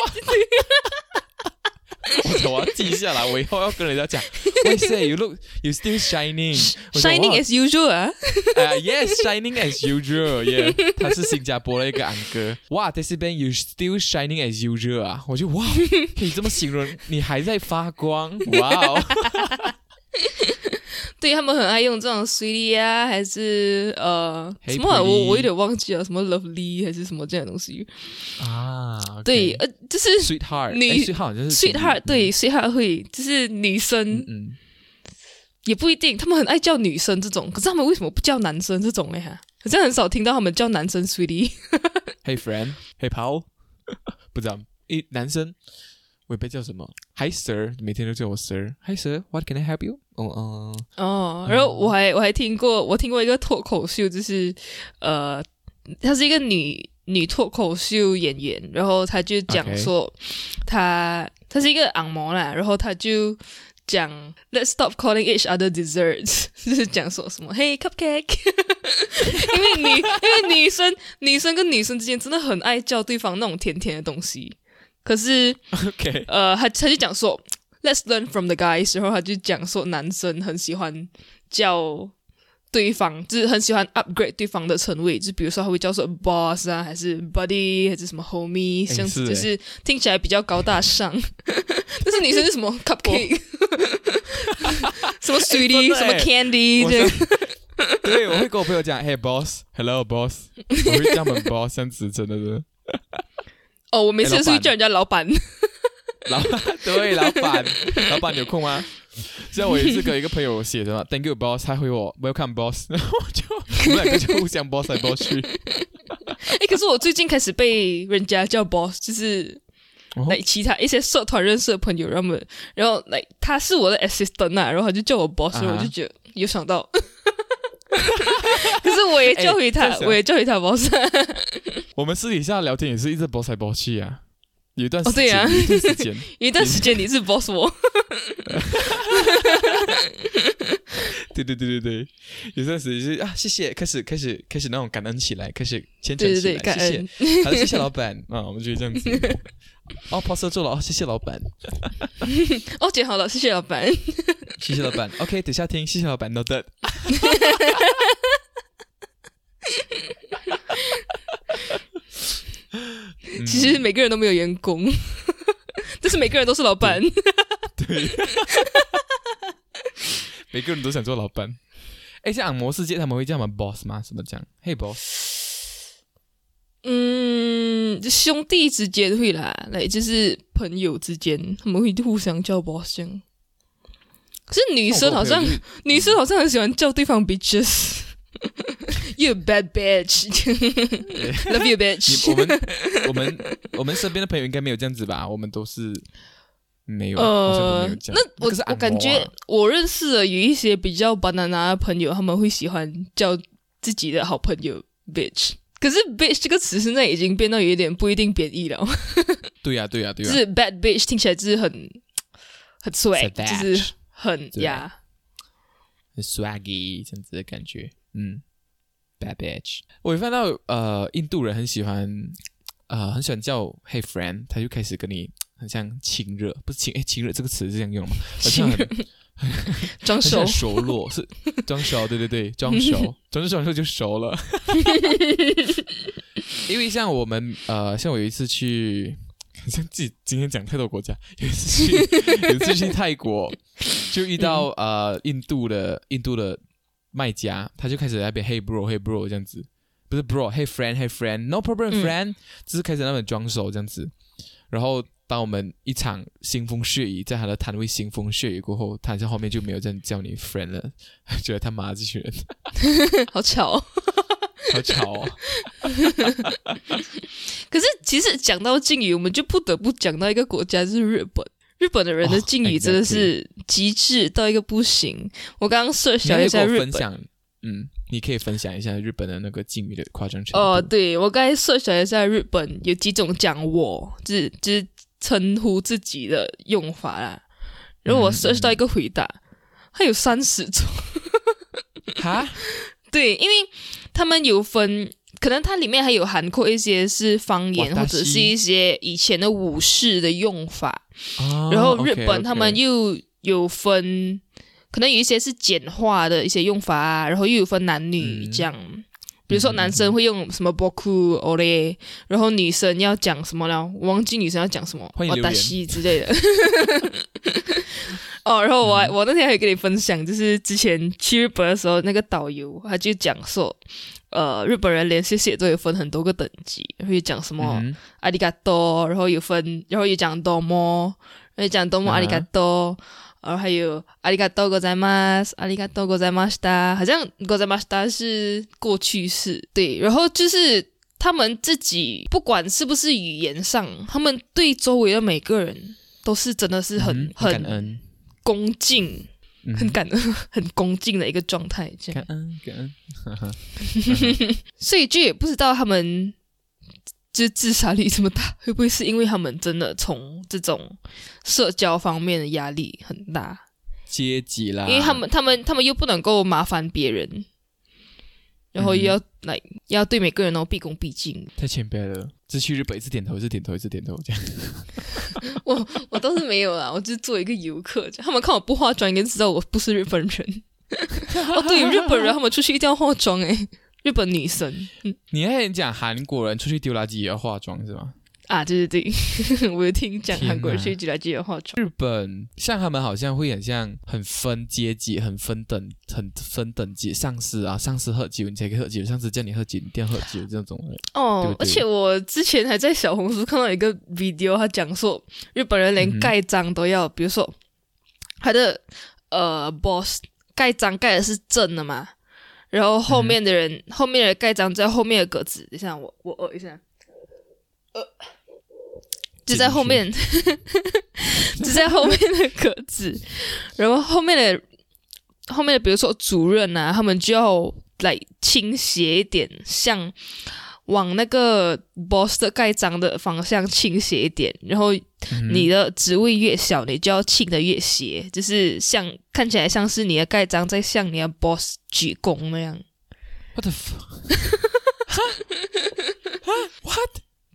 我要记下来，我以后要跟人家讲。I say you look, you still shining, Shining as usual 啊，啊、y e s shining as usual. Yeah，他是新加坡的一个安哥。哇，在这边 you still shining as usual 啊！我就哇，可以这么形容，你还在发光。哇哦，对他们很爱用这种 sweetie 啊，还是呃 Hey 什么啊、我我有点忘记了，什么 lovely 还是什么这样的东西。啊，对，呃，就是 sweetheart，女哎，sweetheart 就是 sweetheart，对 sweetheart 会，就是女生、嗯嗯，也不一定，他们很爱叫女生这种，可是他们为什么不叫男生这种嘞？哈，好像很少听到他们叫男生 sweetie。Hey friend，Hey pal，不知道，一男生我也不知道叫什么，Hi sir，每天都叫我 sir，Hi sir，What can I help you？哦嗯，哦，然后我还我还听过，我听过一个脱口秀，就是呃，她是一个女女脱口秀演员，然后她就讲说，她她是一个昂模啦，然后她就讲 Let's stop calling each other desserts，就是讲说什么 Hey cupcake，因为女因为女生女生跟女生之间真的很爱叫对方那种甜甜的东西，可是 OK，呃，他他就讲说，Let's learn from the guys，然后他就讲说，男生很喜欢叫对方，就是很喜欢 upgrade 对方的称谓，就比如说他会叫说 boss 啊，还是 buddy，还是什么 homie，诶这样子，就是听起来比较高大上。但是女生是什么 cupcake，什么的什么 candy，这样。对，我会跟我朋友讲，Hey boss，Hello boss，我会叫他们 boss，这样子真的是。哦，我每次诶老板都是会叫人家老板。老 对老板，老板有空吗？像我有一次跟一个朋友写的嘛，Thank you boss，他回我 Welcome boss，然后我就我们两个就互相 boss 来 boss 去。哎，可是我最近开始被人家叫 boss，就是哦来其他一些社团认识的朋友，让他们，然后来他是我的 assistant 啊，然后他就叫我 boss，、啊哈然后我就觉得有想到，可是我也叫回他，我也叫回他 boss，我们私底下聊天也是一直 boss 来 boss 去啊。有一段时间，哦对啊。有一段时间，有一段时间你是 boss 我，对对对对对，有段时间就是啊，谢谢，开始开始开始那种感恩起来，开始虔诚起来，对对对，感谢，好，谢谢老板。啊，我们就这样子。哦 p o s 做了哦，谢谢老板，哦，剪好了，谢谢老板。谢谢老板。OK，等下听，谢谢老板，noted。嗯 其实每个人都没有员工，但是每个人都是老板。对，每个人都想做老板。哎，像按摩世界他们会叫我们 boss 吗？什么讲？Hey boss，嗯，兄弟之间会啦，来就是朋友之间，他们会互相叫 boss 这样。可是女生好像 女生好像很喜欢叫对方 bitches。You bad bitch, love you 你 bitch 我。们我们我们身边的朋友应该没有这样子吧？我们都是没有，呃有，那我是啊我感觉我认识的有一些比较 banana 的朋友，他们会喜欢叫自己的好朋友 bitch。可是 bitch 这个词现在已经变到有一点不一定贬义了，对呀对呀对呀，就是 bad bitch 听起来就是很很 swag，就是很呀。很 swaggy 这样子的感觉。嗯，bad bitch。我也看到呃，印度人很喜欢呃，很喜欢叫 Hey friend，他就开始跟你很像亲热，不是亲哎亲热这个词是这样用吗？好像很 装熟熟络，是 装熟，对对对，装熟，装熟完之后就熟了。因为像我们呃，像我有一次去，好像自己今天讲太多国家，有一次去，有一次去泰国，就遇到呃印度的印度的卖家，他就开始在那边 Hey bro Hey bro 这样子，不是 bro Hey friend Hey friend No problem 嗯 friend，、就是开始在那边装熟这样子，然后。当我们一场腥风血雨，在他的摊位腥风血雨过后，他在后面就没有这样叫你 friend 了，觉得他妈这群人好巧哦。好巧哦。可是其实讲到敬语，我们就不得不讲到一个国家，就是日本。日本的人的哦敬语真的是极致到一个不行。我刚刚以跟一下日本，分享，嗯，你可以分享一下日本的那个敬语的夸张程度。哦，对我刚才 search 了一下日本有几种讲我，就是就是称呼自己的用法啦。然后我嗯 search 到一个回答，它有三十种。哈，对，因为他们有分，可能它里面还有含括一些是方言，或者是一些以前的武士的用法。哦然后日本他们又有分，可能有一些是简化的一些用法啊，然后又有分男女嗯这样。比如说男生会用什么 boku ole，然后女生要讲什么呢？我忘记女生要讲什么，欢迎留言西之类的。哦，然后我、嗯我那天还跟你分享，就是之前去日本的时候，那个导游他就讲说，呃，日本人连谢谢都有分很多个等级，会讲什么、嗯阿里嘎多，然后有分，然后有讲多么，然后讲多么阿里嘎多，然后还有阿里嘎多ございます，阿里嘎多ございました，好像ございました是过去式，对，然后就是他们自己不管是不是语言上，他们对周围的每个人都是真的是很、嗯感很恩，恭敬，嗯很感恩、很恭敬的一个状态，这样感。恩感恩，所以就也不知道他们 就自杀率这么大，会不会是因为他们真的从这种社交方面的压力很大，阶级啦，因为他们他们他们又不能够麻烦别人，然后又要来、要对每个人都毕恭毕敬。太谦卑了，只去日本一次点头，一次点头，一次点头，这样。我我倒是没有啦，我就做一个游客，他们看我不化妆，应该知道我不是日本人。哦，对，日本人他们出去一定要化妆诶，日本女生，嗯你还讲韩国人出去丢垃圾也要化妆是吗？啊，对对对，我有听讲韩国人出去丢垃圾也要化妆。日本像他们好像会很像很分阶级、很分等、很分等级，上司啊，上司喝酒你才可以喝酒，上司叫你喝酒你一定要喝酒这种。哦，对对而且我之前还在小红书看到一个 video，他讲说日本人连盖章都要，比如说他的呃 boss 盖章盖的是正的嘛，然后后面的人、后面的盖章在后面的格子，等一下我我呃一下，呃，就在后面，就在后面的格子，然后后面的后面的比如说主任啊，他们就要来倾斜一点，向往那个 boss 的盖章的方向倾斜一点，然后嗯你的职位越小，你就要倾的越斜，就是像看起来像是你的盖章在向你的 boss 鞠躬那样。what the fuck？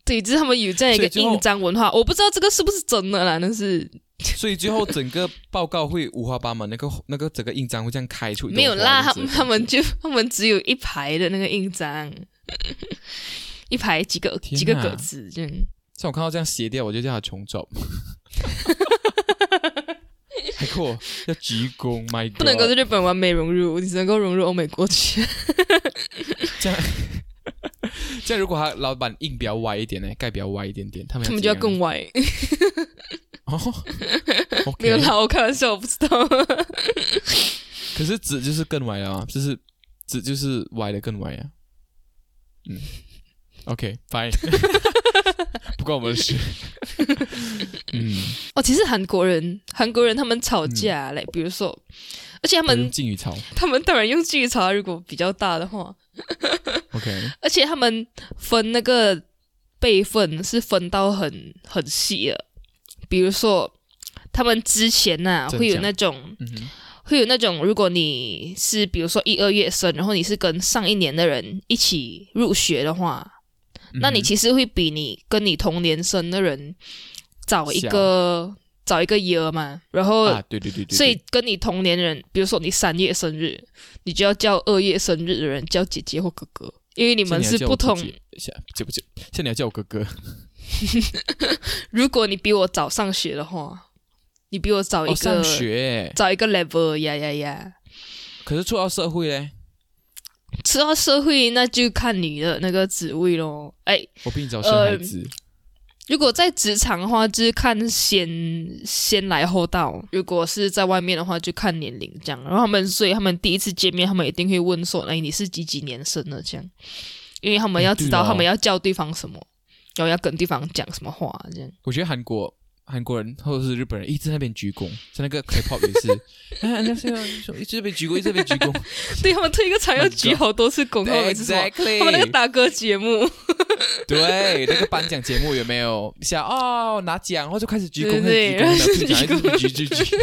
对，就是他们有这样一个印章文化，我不知道这个是不是真的啦，但是所以最后整个报告会五花八门，那个 那个整个印章会这样开出没有啦，他们他们就他们只有一排的那个印章，一排几个天几个哪格子这样。像我看到这样斜掉，我就叫他重走。还给我要鞠躬，My God！不能够在日本完美融入，你只能够融入欧美国家。这样，这样如果他老板印比较歪一点呢，盖比较歪一点点，他们他们就要更歪。没有啦，我开玩笑，我不知道。可是纸就是更歪了啊，就是纸就是歪的更歪啊。嗯，OK，fine，、不关我们的事。嗯，哦，其实韩国人，韩国人他们吵架嘞，比如说，而且他他们们用敬语吵他们当然用敬语吵，如果比较大的话，，OK，而且他们分那个辈分是分到很很细的，比如说他们之前呐、会有那种会有那种，如果你是比如说一二月生，然后你是跟上一年的人一起入学的话，那你其实会比你跟你同年生的人早一个早一个 year 嘛，然后、啊，对对对对，所以跟你同年人，比如说你三月生日，你就要叫二月生日的人叫姐姐或哥哥，因为你你们是不同。像姐不姐？现在你要叫我哥哥，如果你比我早上学的话，你比我早一哦，个、上学，早一个 level 呀呀呀。可是出到社会嘞，出到社会，那就看你的那个职位咯。哎，我比你早生孩子，如果在职场的话，就是看先先来后到；如果是在外面的话，就看年龄这样。然后他们，所以他们第一次见面，他们一定会问说：“哎，你是几几年生的？”这样，因为他们要知道他们要叫对方什么，然后要跟对方讲什么话，这样。我觉得韩国韩国人或者是日本人一直在那边鞠躬，在那个 K-pop 也是，哎，那是一直在那边鞠躬，一直在那边鞠躬。对他们推一个场要鞠好多次躬，他们每次说 Exactly，他们那个打歌节目，对那个颁奖节目有没有？想哦拿奖，然后就开始鞠躬，对开始鞠躬，对然后就举举举举，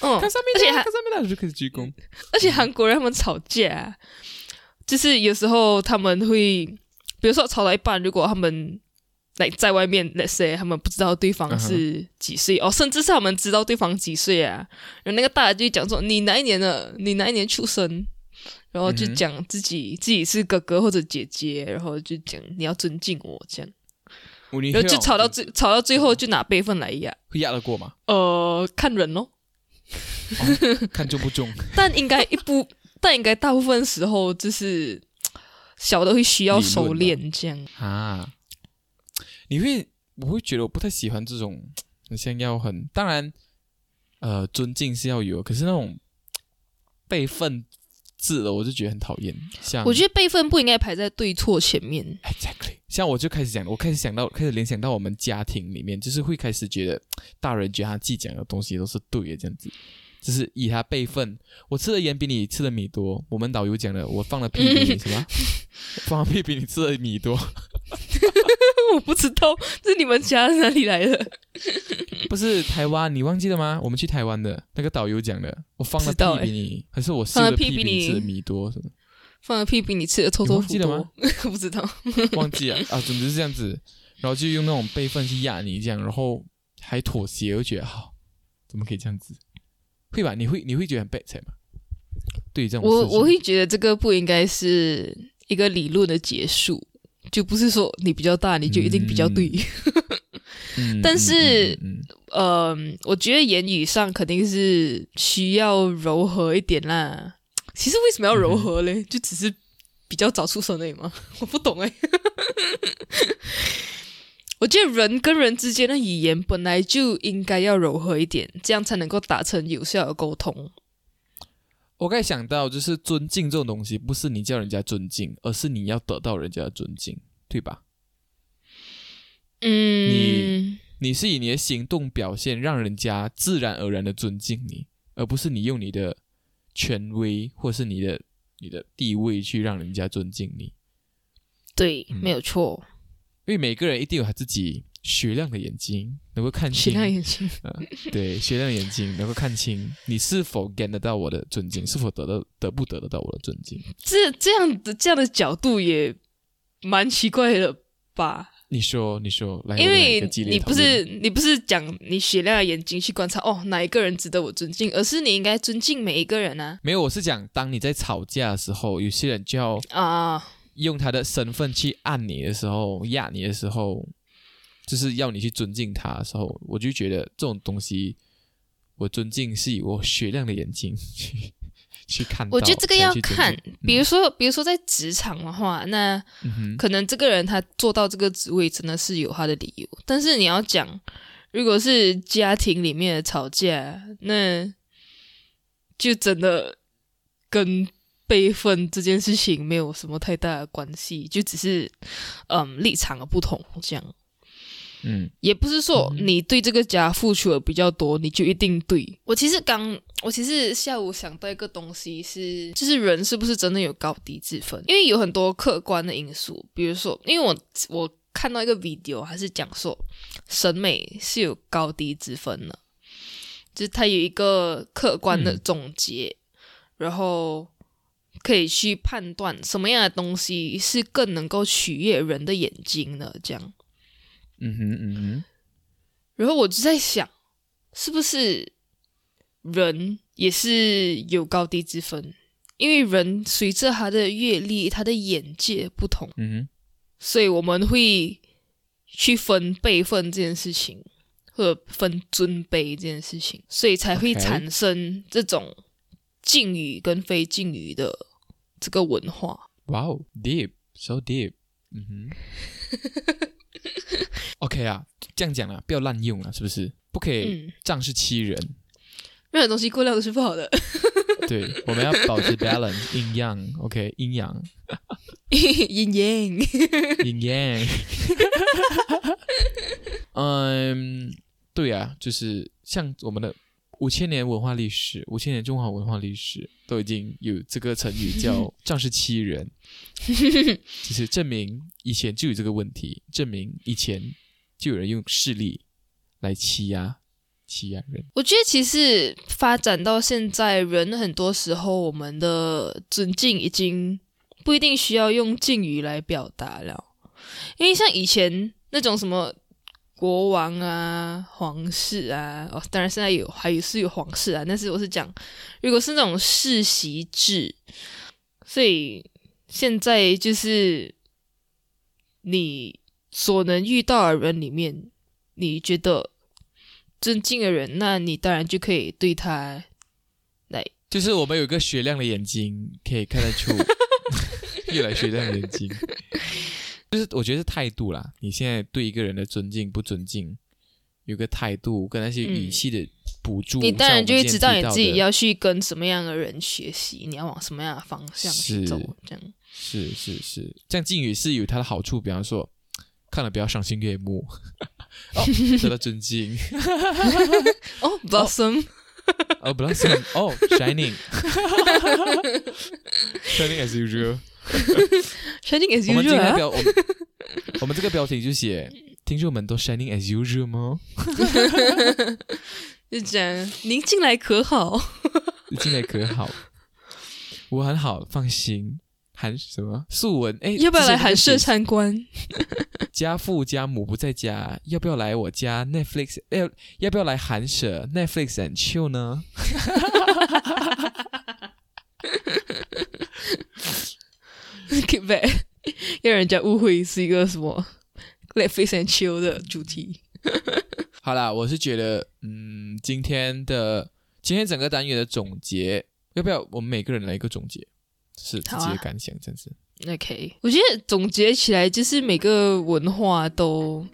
嗯，看上面的，而且还看上面的就开始鞠躬。而且韩国人他们吵架，就是有时候他们会，比如说吵到一半，如果他们来在外面，let's say 他们不知道对方是几岁、哦，甚至是他们知道对方几岁啊，然后那个大人就会讲说你哪一年的，你哪一年出生，然后就讲自己、自己是哥哥或者姐姐，然后就讲你要尊敬我这样，然然后就吵到最吵到最后就拿辈分来压，会压得过吗？呃，看人咯。看中不中？但应该一部，但应该大部分时候就是小的会需要收敛这样。啊，你会我会觉得我不太喜欢这种，很像要很当然，呃，尊敬是要有，可是那种辈分制的，我就觉得很讨厌。像我觉得辈分不应该排在对错前面。exactly，像我就开始讲，我开始想到，开始联想到我们家庭里面，就是会开始觉得大人觉得他自己讲的东西都是对的，这样子。就是以他辈分，我吃的盐比你吃的米多。我们导游讲的，我放的屁比你 什么？放的屁比你吃的米多。我不知道是你们家哪里来的？不是台湾，你忘记了吗？我们去台湾的那个导游讲的，我放的知道欸屁比你，还是我放的屁屁比你吃的米多？什么放了屁比你吃的臭豆腐记了多吗？我 不知道。忘记了啊？总之是这样子，然后就用那种辈分去压你，这样，然后还妥协，我觉得好，怎么可以这样子？会吧？你会你会觉得很 bad 才吗？对于这种我我会觉得这个不应该是一个理论的结束，就不是说你比较大你就一定比较对。嗯 但是嗯我觉得言语上肯定是需要柔和一点啦。其实为什么要柔和嘞？就只是比较早出生而已吗？我不懂哎、我觉得人跟人之间的语言本来就应该要柔和一点，这样才能够达成有效的沟通。我刚才想到，就是尊敬这种东西，不是你叫人家尊敬，而是你要得到人家的尊敬，对吧？嗯，你你是以你的行动表现，让人家自然而然的尊敬你，而不是你用你的权威或是你的你的地位去让人家尊敬你。对，嗯没有错。因为每个人一定有他自己雪亮的眼睛，能够看清。雪亮眼睛，对，雪亮的眼睛能够看清你是否 get 得到我的尊敬，是否得到得不得得到我的尊敬。这这样的这样的角度也蛮奇怪的吧？你说，你说，来，因为你不是你不是讲你雪亮的眼睛去观察哦哪一个人值得我尊敬，而是你应该尊敬每一个人啊没有，我是讲，当你在吵架的时候，有些人就要啊！用他的身份去按你的时候、压你的时候，就是要你去尊敬他的时候，我就觉得这种东西，我尊敬是以我雪亮的眼睛去 去看到。我觉得这个要看，比如说比如说在职场的话，那嗯，可能这个人他做到这个职位真的是有他的理由，但是你要讲，如果是家庭里面的吵架，那就真的跟辈分这件事情没有什么太大的关系，就只是嗯立场的不同这样。嗯也不是说你对这个家付出的比较多，你就一定对。我其实刚，我其实下午想到一个东西是，就是人是不是真的有高低之分？因为有很多客观的因素，比如说，因为我我看到一个 video，还是讲说审美是有高低之分的，就是它有一个客观的嗯总结，然后可以去判断什么样的东西是更能够取悦人的眼睛的，这样。嗯哼嗯哼，然后我就在想，是不是人也是有高低之分？因为人随着他的阅历、他的眼界不同，嗯哼，所以我们会去分辈分这件事情，或者分尊卑这件事情，所以才会产生这种敬语跟非敬语的这个文化。哇哦，deep，so deep，嗯哼。OK 啊，这样讲啊，不要滥用啊，是不是？不可以嗯，仗势欺人。任何东西过量都是不好的。对，我们要保持 balance，阴阳，OK，阴阳，阴阳，阴阳。嗯，对啊，就是像我们的五千年文化历史，五千年中华文化历史都已经有这个成语叫“仗势欺人”，就是证明以前就有这个问题，证明以前就有人用势力来欺压、欺压人。我觉得其实发展到现在，人很多时候我们的尊敬已经不一定需要用敬语来表达了，因为像以前那种什么。国王啊，皇室啊，哦，当然现在有，还有是有皇室啊，但是我是讲，如果是那种世袭制，所以现在就是你所能遇到的人里面，你觉得尊敬的人，那你当然就可以对他来，就是我们有一个雪亮的眼睛，可以看得出 越来越亮的眼睛。就是我觉得是态度啦，你现在对一个人的尊敬不尊敬，有个态度跟那些语气的补助，你当然就会知道你自己要去跟什么样的人学习，你要往什么样的方向去走，这样。是是是，这样敬语是有它的好处，比方说看了不要伤心悦目，哦，得到尊敬。哦，blossom，哦，blossom，哦，shining，shining as usual。Shining as usual。我们今天标，我们这个标题就写“听众们都 Shining as usual” 吗？就讲您进来可好？进来可好？我很好，放心。韩什么？素文？哎，要不要来韩舍参观？家父家母不在家，要不要来我家 Netflix？要要不要来韩舍 Netflix and chill 呢？给呗，让人家误会是一个什么 “Netflix and chill” 的主题。好啦，我是觉得，嗯，今天的今天整个单元的总结，要不要我们每个人来一个总结？是自己的感想，真是。OK，我觉得总结起来就是每个文化都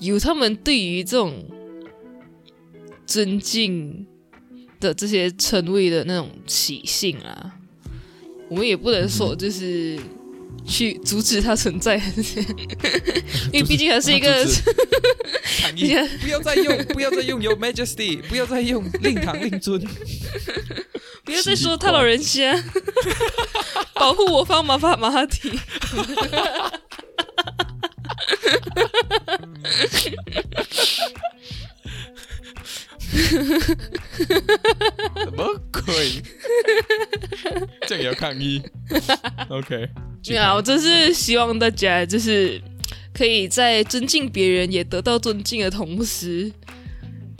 有他们对于这种尊敬的这些称谓的那种习性啊。我们也不能说就是去阻止它存在，因为毕竟还是一个，不要再用，不要再用 Your Majesty，不要再用令堂令尊，不要再说他老人家，保护我方马法马哈提。什么鬼？这也要抗议？OK，对啊，我真是希望大家就是可以在尊敬别人也得到尊敬的同时，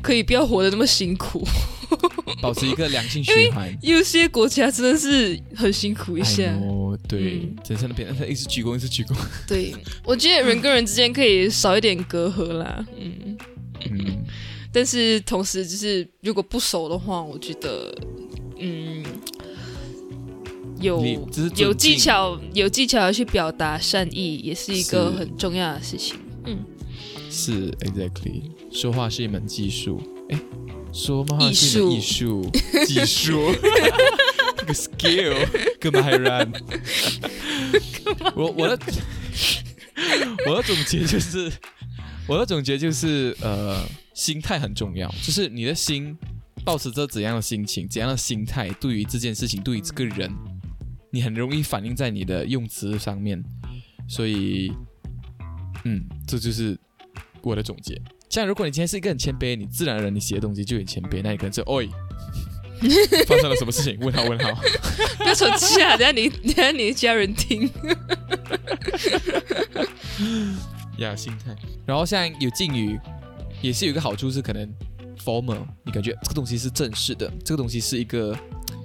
可以不要活得那么辛苦，保持一个良性循环。有些国家真的是很辛苦一下。哦，对，真正的别人一直鞠躬，一直鞠躬。对，我觉得人跟人之间可以少一点隔阂啦。嗯嗯。但是同时，就是如果不熟的话，我觉得，嗯，有有技巧，有技巧去表达善意，也是一个很重要的事情。嗯，是 exactly，说话是一门技术。哎，说话是一门艺术，技术，个 skill，干嘛还 run？我我的我的总结就是，我的总结就是，呃。心态很重要，就是你的心保持着怎样的心情、怎样的心态，对于这件事情、对于这个人，你很容易反映在你的用词上面。所以，嗯，这就是我的总结。像如果你今天是一个很谦卑，你自然而然你写的东西就很谦卑，那你可能就哦，发生了什么事情？问号问号，不要生气啊，等下你等下你的家人听。呀，心态。然后像有敬语。也是有一个好处，是可能 formal，你感觉这个东西是正式的，这个东西是一个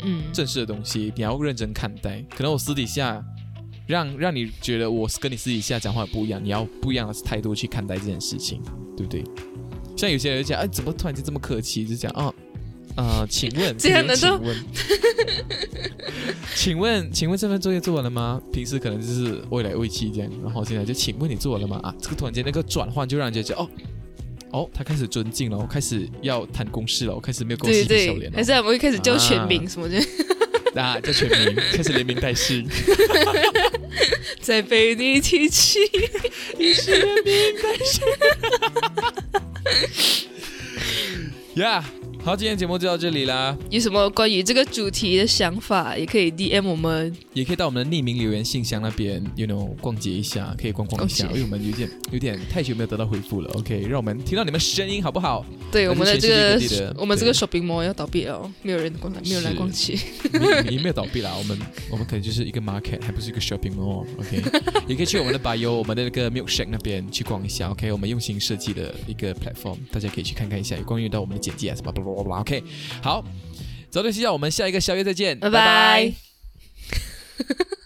嗯正式的东西，你要认真看待。可能我私底下让让你觉得我是跟你私底下讲话不一样，你要不一样的态度去看待这件事情，对不对？像有些人讲，哎，怎么突然间这么客气？就讲哦啊，请问这样的请问，请问请问这份作业做完了吗？平时可能就是未来未期这样，然后现在就请问你做完了吗？啊，这个突然间那个转换就让人觉得哦。哦，他开始尊敬了，我开始要谈公事了，我开始没有公司的笑脸了还。是我们会开始叫全名啊什么的，啊，叫全名，开始连名带姓。在被你提起。呀好，今天节目就到这里啦，有什么关于这个主题的想法，也可以 DM 我们。也可以到我们的匿名留言信箱那边，you know，逛街一下，可以逛逛一下，因为我们有点有点太久没有得到回复了。OK，让我们听到你们声音好不好？对我们的这个，我们这个 shopping mall 要倒闭了，没有人逛，没有人来逛街。你 没有倒闭啦，我们我们可能就是一个 market，还不是一个 shopping mall。OK，也可以去我们的 bio，我们的那个 milkshake 那边去逛一下。OK，我们用心设计的一个 platform，大家可以去看看一下，有关于到我们的简介啊什么 OK，好，早点睡觉，我们下一个宵夜再见，拜拜。